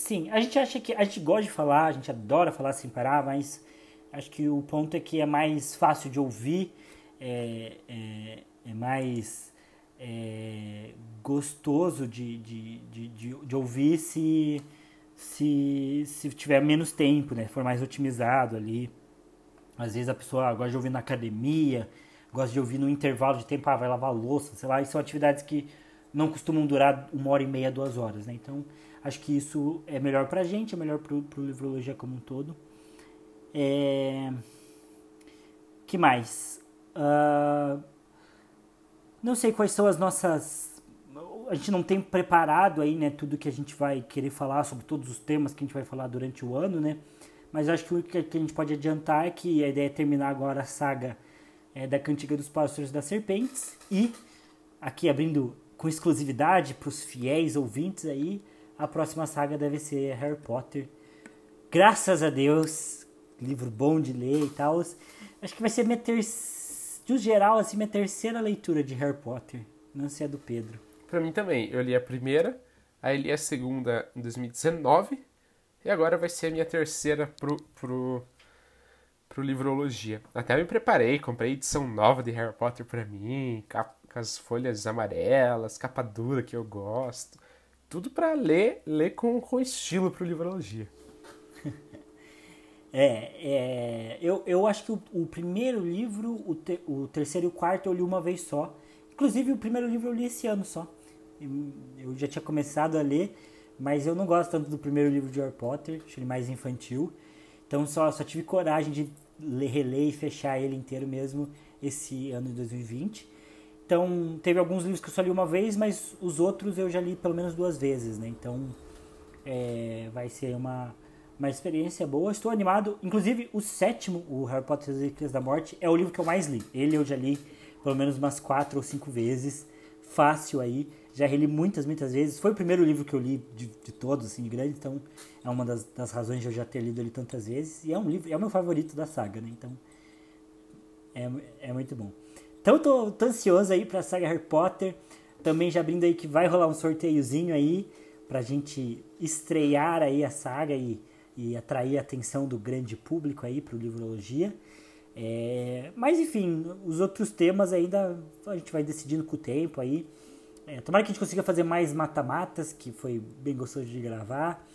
Sim, a gente acha que. A gente gosta de falar, a gente adora falar sem parar, mas acho que o ponto é que é mais fácil de ouvir, é, é, é mais é, gostoso de, de, de, de, de ouvir se, se, se tiver menos tempo, né? For mais otimizado ali. Às vezes a pessoa gosta de ouvir na academia, gosta de ouvir no intervalo de tempo, ah, vai lavar louça, sei lá, e são atividades que não costumam durar uma hora e meia, duas horas, né? Então Acho que isso é melhor pra gente, é melhor pro, pro Livrologia como um todo. É... que mais? Uh... Não sei quais são as nossas... A gente não tem preparado aí, né, tudo que a gente vai querer falar sobre todos os temas que a gente vai falar durante o ano, né? Mas acho que o que a gente pode adiantar é que a ideia é terminar agora a saga é, da Cantiga dos Pastores das Serpentes e aqui abrindo com exclusividade para os fiéis ouvintes aí, a próxima saga deve ser Harry Potter. Graças a Deus, livro bom de ler e tal. Acho que vai ser minha terceira, geral, assim, minha terceira leitura de Harry Potter. Não sei a do Pedro. Pra mim também. Eu li a primeira, aí li a segunda em 2019, e agora vai ser a minha terceira pro, pro, pro Livrologia. Até me preparei, comprei edição nova de Harry Potter pra mim, com as folhas amarelas, capa dura que eu gosto tudo para ler, ler com, com estilo para o livrologia. É, é, eu, eu acho que o, o primeiro livro, o, te, o terceiro e o quarto eu li uma vez só. Inclusive o primeiro livro eu li esse ano só. Eu já tinha começado a ler, mas eu não gosto tanto do primeiro livro de Harry Potter, acho ele mais infantil. Então só, só tive coragem de ler, reler e fechar ele inteiro mesmo esse ano de 2020. Então teve alguns livros que eu só li uma vez, mas os outros eu já li pelo menos duas vezes, né? Então é, vai ser uma, uma experiência boa. Estou animado. Inclusive, o sétimo, o Harry Potter e as Relíquias da Morte, é o livro que eu mais li. Ele eu já li pelo menos umas quatro ou cinco vezes. Fácil aí. Já reli muitas, muitas vezes. Foi o primeiro livro que eu li de, de todos, assim, de grande. Então, é uma das, das razões de eu já ter lido ele tantas vezes. E é um livro, é o meu favorito da saga, né? Então, é, é muito bom. Então, eu tô, tô ansioso aí pra saga Harry Potter. Também já abrindo aí que vai rolar um sorteiozinho aí pra gente estrear aí a saga e e atrair a atenção do grande público aí para o Livrologia. É, mas enfim, os outros temas ainda a gente vai decidindo com o tempo aí. É, tomara que a gente consiga fazer mais mata-matas, que foi bem gostoso de gravar.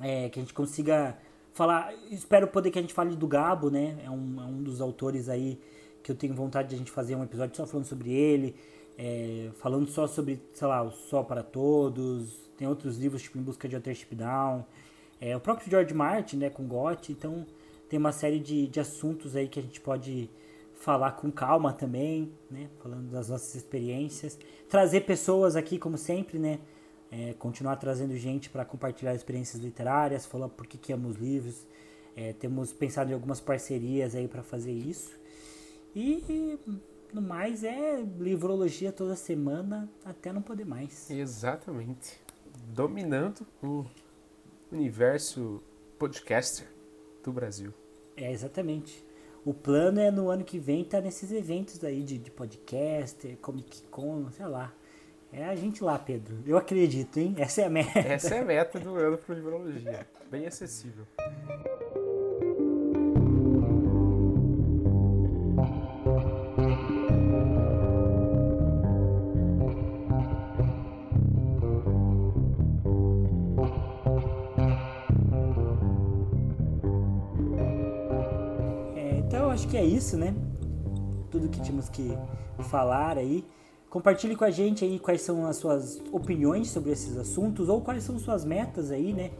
É, que a gente consiga falar. Espero poder que a gente fale do Gabo, né? É um, é um dos autores aí que eu tenho vontade de a gente fazer um episódio só falando sobre ele. É, falando só sobre, sei lá, o Só para Todos. Tem outros livros, tipo Em Busca de Watership Down. É, o próprio George Martin, né, com Gotti, então tem uma série de, de assuntos aí que a gente pode falar com calma também, né, falando das nossas experiências, trazer pessoas aqui como sempre, né, é, continuar trazendo gente para compartilhar experiências literárias, falar por que, que amo os livros, é, temos pensado em algumas parcerias aí para fazer isso e no mais é livrologia toda semana até não poder mais. Exatamente, dominando o universo podcaster do Brasil. É, exatamente. O plano é no ano que vem estar tá nesses eventos aí de, de podcaster, Comic Con, sei lá. É a gente lá, Pedro. Eu acredito, hein? Essa é a meta. Essa é a meta do ano para Livrologia. Bem acessível. Né? Tudo que tínhamos que falar aí. Compartilhe com a gente aí quais são as suas opiniões sobre esses assuntos ou quais são suas metas aí, né?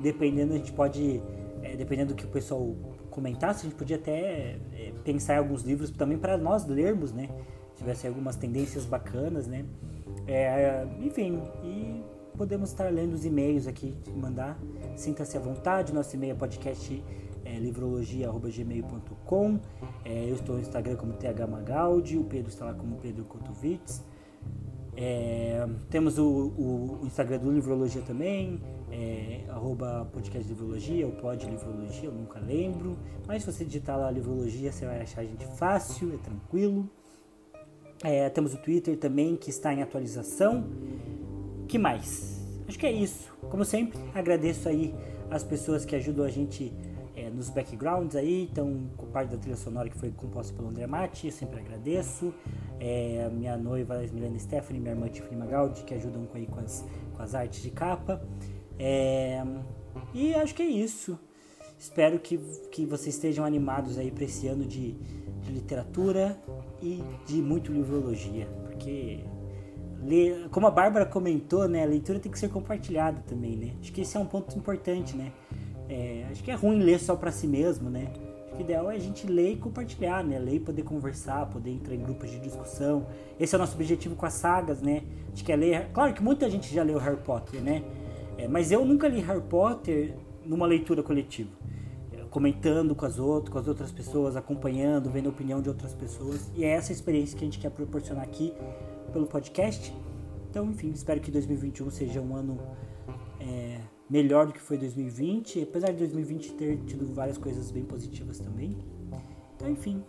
Dependendo, a gente pode, é, dependendo do que o pessoal comentasse, a gente podia até é, pensar em alguns livros também para nós lermos, né? Se tivesse algumas tendências bacanas, né? É, enfim, e podemos estar lendo os e-mails aqui, mandar. Sinta-se à vontade, nosso e-mail é podcast é, livrologia.gmail.com. É, eu estou no Instagram como thmagaldi, o Pedro está lá como Pedro Kotovitz. É, temos o, o, Instagram do Livrologia também, é, arroba podcast Livrologia, ou pode Livrologia, eu nunca lembro. Mas se você digitar lá Livrologia, você vai achar a gente fácil, é tranquilo. É, temos o Twitter também, que está em atualização. que mais? Acho que é isso. Como sempre, agradeço aí as pessoas que ajudam a gente nos backgrounds aí, então com parte da trilha sonora que foi composta pelo André Matti, sempre agradeço. É, minha noiva Milena Stephanie, minha irmã Tiffany Magaldi, que ajudam aí, com, as, com as artes de capa. É, e acho que é isso. Espero que, que vocês estejam animados aí para esse ano de, de literatura e de muito livrologia, porque como a Bárbara comentou, né, a leitura tem que ser compartilhada também, né? Acho que esse é um ponto importante, né? É, acho que é ruim ler só para si mesmo, né? Acho que o ideal é a gente ler e compartilhar, né? Ler e poder conversar, poder entrar em grupos de discussão. Esse é o nosso objetivo com as sagas, né? A gente quer ler. Claro que muita gente já leu Harry Potter, né? É, mas eu nunca li Harry Potter numa leitura coletiva. É, comentando com as, outras, com as outras pessoas, acompanhando, vendo a opinião de outras pessoas. E é essa experiência que a gente quer proporcionar aqui pelo podcast. Então, enfim, espero que 2021 seja um ano é, melhor do que foi 2020, apesar de 2020 ter tido várias coisas bem positivas também. Então, enfim,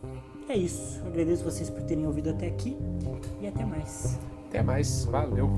é isso. Agradeço vocês por terem ouvido até aqui e até mais. Até mais, valeu.